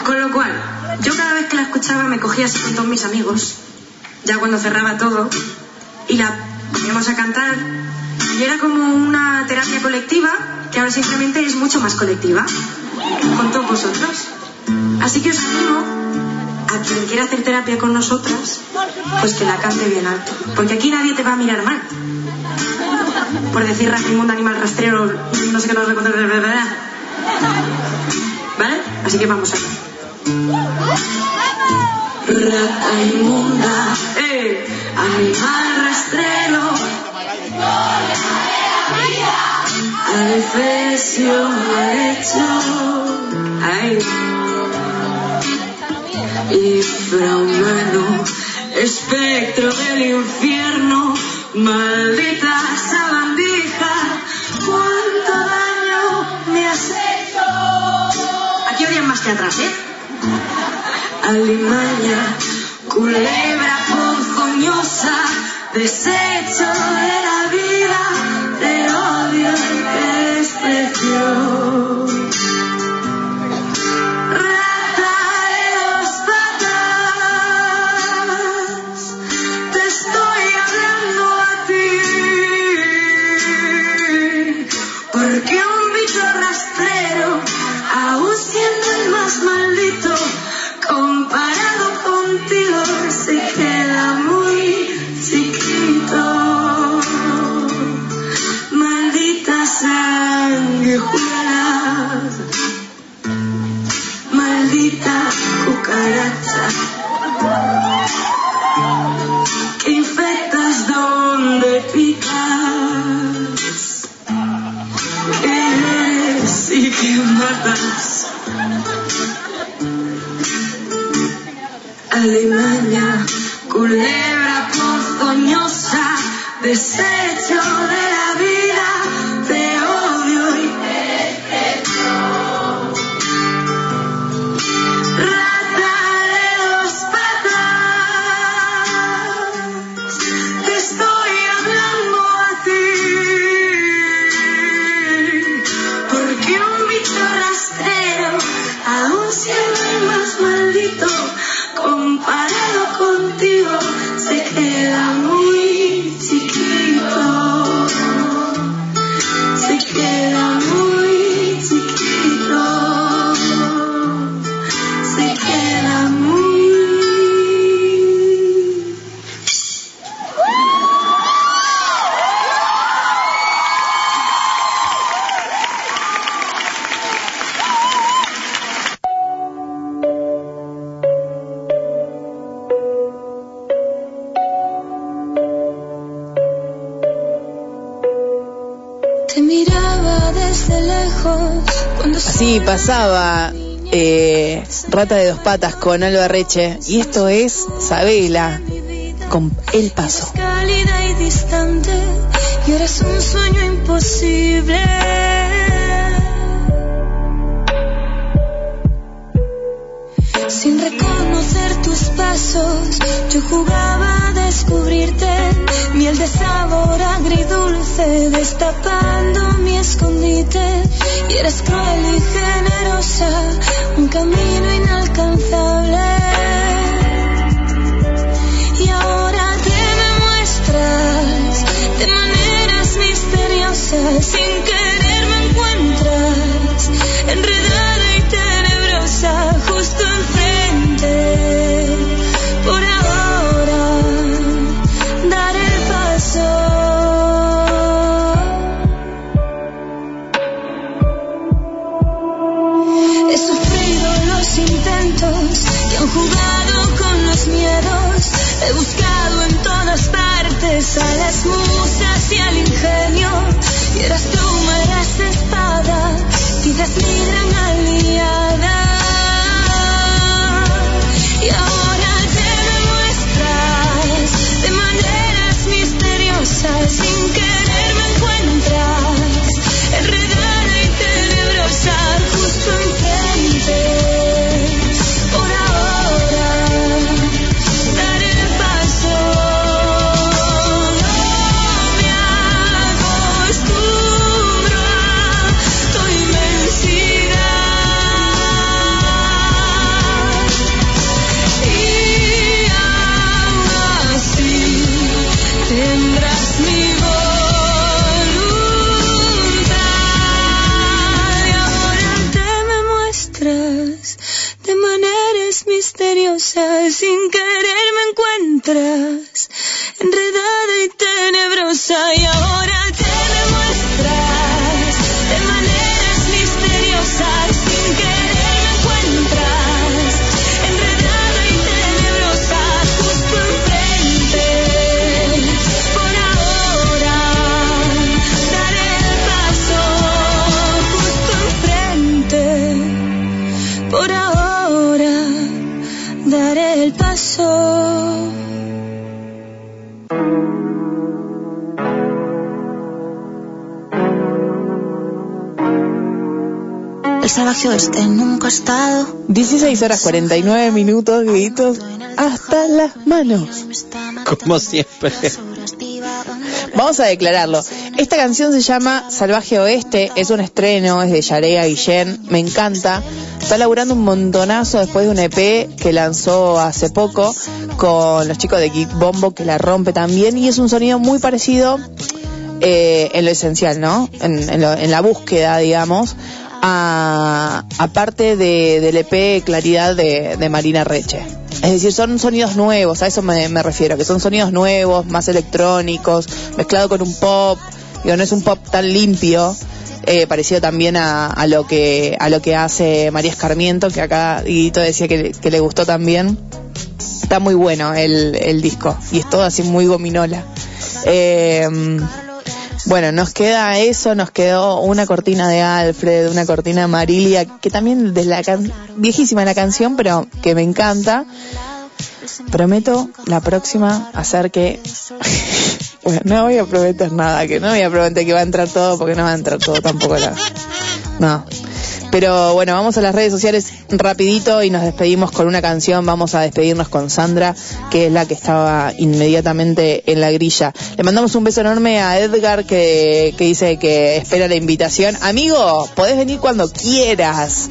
Con lo cual, yo cada vez que la escuchaba me cogía así con todos mis amigos, ya cuando cerraba todo, y la poníamos a cantar. Y era como una terapia colectiva que ahora simplemente es mucho más colectiva, con todos vosotros. Así que os animo a quien quiera hacer terapia con nosotras, pues que la cante bien alto. Porque aquí nadie te va a mirar mal. Por decir Raimunda animal rastrero, no sé qué nos recuerda. ¿Vale? Así que vamos a Rata inmunda, eh, animal rastrero. Adefesio mal hecho. Ay. Infrahumano, espectro del infierno, maldita sabandija, más ¿eh? Alimaña, culebra ponzoñosa, desecho de la vida, te odio y desprecio. Pasaba eh, Rata de dos patas con Alba Reche. Y esto es Sabela con El Paso. cálida y distante y eres un sueño imposible. Sin reconocer tus pasos, yo jugaba a descubrirte, miel de sabor agridulce, destapando mi escondite. Y eres cruel y generosa, un camino inalcanzable. Y ahora te me muestras de maneras misteriosas, sin querer me encuentras, enredada He buscado en todas partes a las musas y al ingenio. Y eras tú, eras espada, quizás mi gran aliada. Encuentras, estado. 16 horas 49 minutos, gritos hasta las manos. Como siempre. Vamos a declararlo. Esta canción se llama Salvaje Oeste, es un estreno, es de Yarea Guillén, me encanta. Está laburando un montonazo después de un EP que lanzó hace poco con los chicos de Geek Bombo que la rompe también y es un sonido muy parecido eh, en lo esencial, ¿no? En, en lo- en la búsqueda, digamos, a, aparte de, del EP Claridad de, Marina Reche. Es decir, son sonidos nuevos, a eso me, refiero, que son sonidos nuevos, más electrónicos, mezclado con un pop, digo, no es un pop tan limpio, eh, parecido también a, a lo que a lo que hace María Escarmiento, que acá Guito decía que, que le gustó también. Está muy bueno el, el disco y es todo así muy gominola. Eh, bueno, nos queda eso, nos quedó una cortina de Alfred, una cortina de Marilia, que también de la can- viejísima la canción, pero que me encanta. Prometo la próxima hacer que bueno, no voy a prometer nada, que no voy a prometer que va a entrar todo porque no va a entrar todo tampoco la no. Pero bueno, vamos a las redes sociales rapidito y nos despedimos con una canción. Vamos a despedirnos con Sandra, que es la que estaba inmediatamente en la grilla. Le mandamos un beso enorme a Edgar que, que dice que espera la invitación. Amigo, podés venir cuando quieras.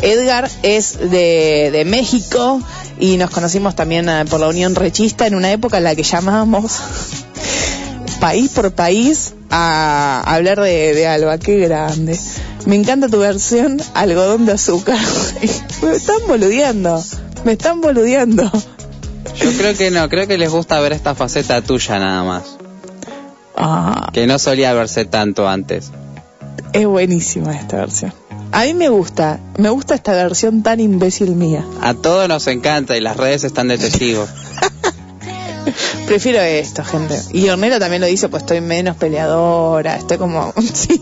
Edgar es de, México y nos conocimos también eh, por la Unión Rechista en una época en la que llamábamos país por país a hablar de Alba. Qué grande. Me encanta tu versión algodón de azúcar. me están boludeando. Me están boludeando. Yo creo que no, creo que les gusta ver esta faceta tuya nada más. Ah, Que no solía verse tanto antes. es buenísima esta versión. A mí me gusta. Me gusta esta versión tan imbécil mía. A todos nos encanta y las redes están de testigo. Prefiero esto, gente. Y Ornella también lo dice, pues estoy menos peleadora. Estoy como... sí.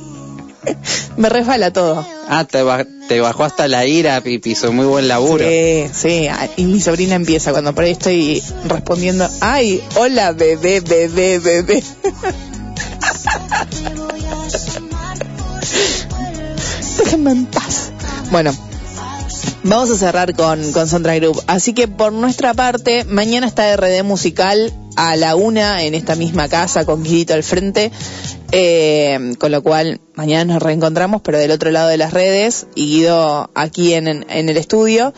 Me resbala todo. Ah, te, ba- te bajó hasta la ira, Pipi, hizo muy buen laburo. Sí, sí, ah, y mi sobrina empieza cuando por ahí estoy respondiendo, ay, hola bebé, bebé, bebé. Déjenme en paz. Bueno, vamos a cerrar con, con Sandra Group. Así que por nuestra parte, mañana está RD Musical a la una en esta misma casa con Guidito al frente. Eh, con lo cual, mañana nos reencontramos, pero del otro lado de las redes y Guido aquí en, en, en el estudio.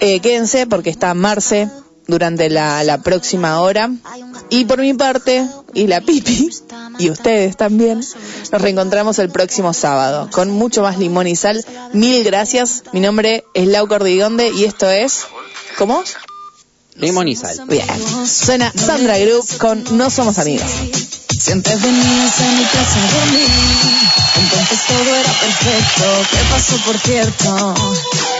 Eh, quédense porque está Marce durante la, la próxima hora. Y por mi parte, y la Pipi, y ustedes también, nos reencontramos el próximo sábado con mucho más limón y sal. Mil gracias. Mi nombre es Lau Cordigonde y esto es. ¿Cómo? Limón y sal. Bien. Suena Sandra Group con No Somos Amigos. Siempre venías a mi casa a dormir, entonces todo era perfecto. ¿Qué pasó por cierto?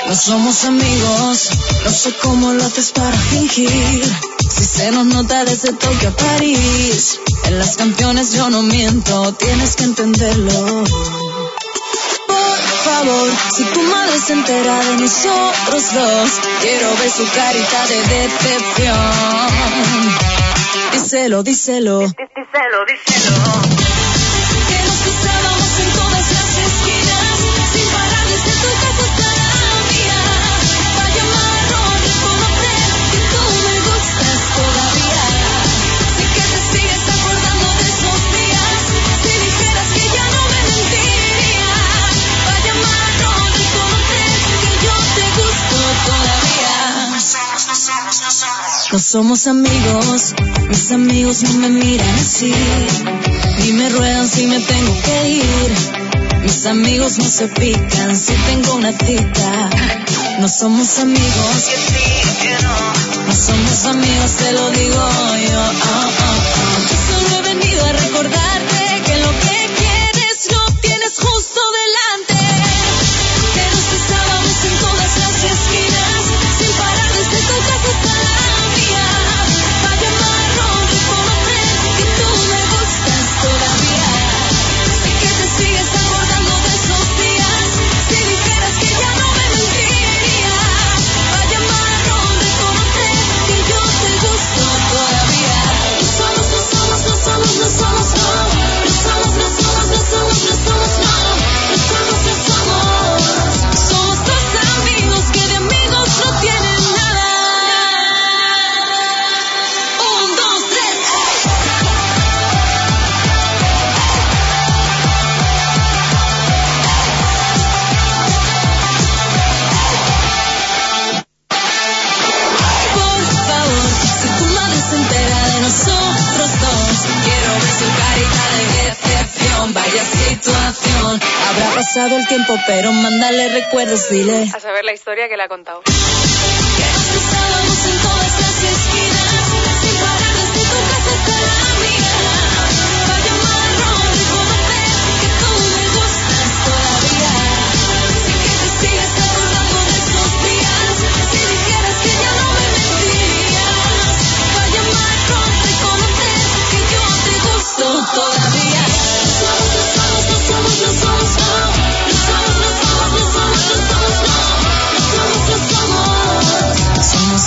No somos amigos, no sé cómo lo haces para fingir. Si se nos nota desde Tokio a París, en las canciones yo no miento, tienes que entenderlo. Por favor, si tu madre se entera de nosotros dos, quiero ver su carita de decepción. Díselo, díselo. Díselo, díselo. No somos amigos, mis amigos no me miran así. Ni me ruedan si me tengo que ir. Mis amigos no se pican si tengo una cita. No somos amigos, no. Somos amigos, te lo digo yo. Oh, oh. tiempo, pero mándale recuerdos, dile. A saber la historia que le ha contado.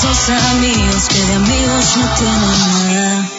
estos amigos que de amigos no tienen nada.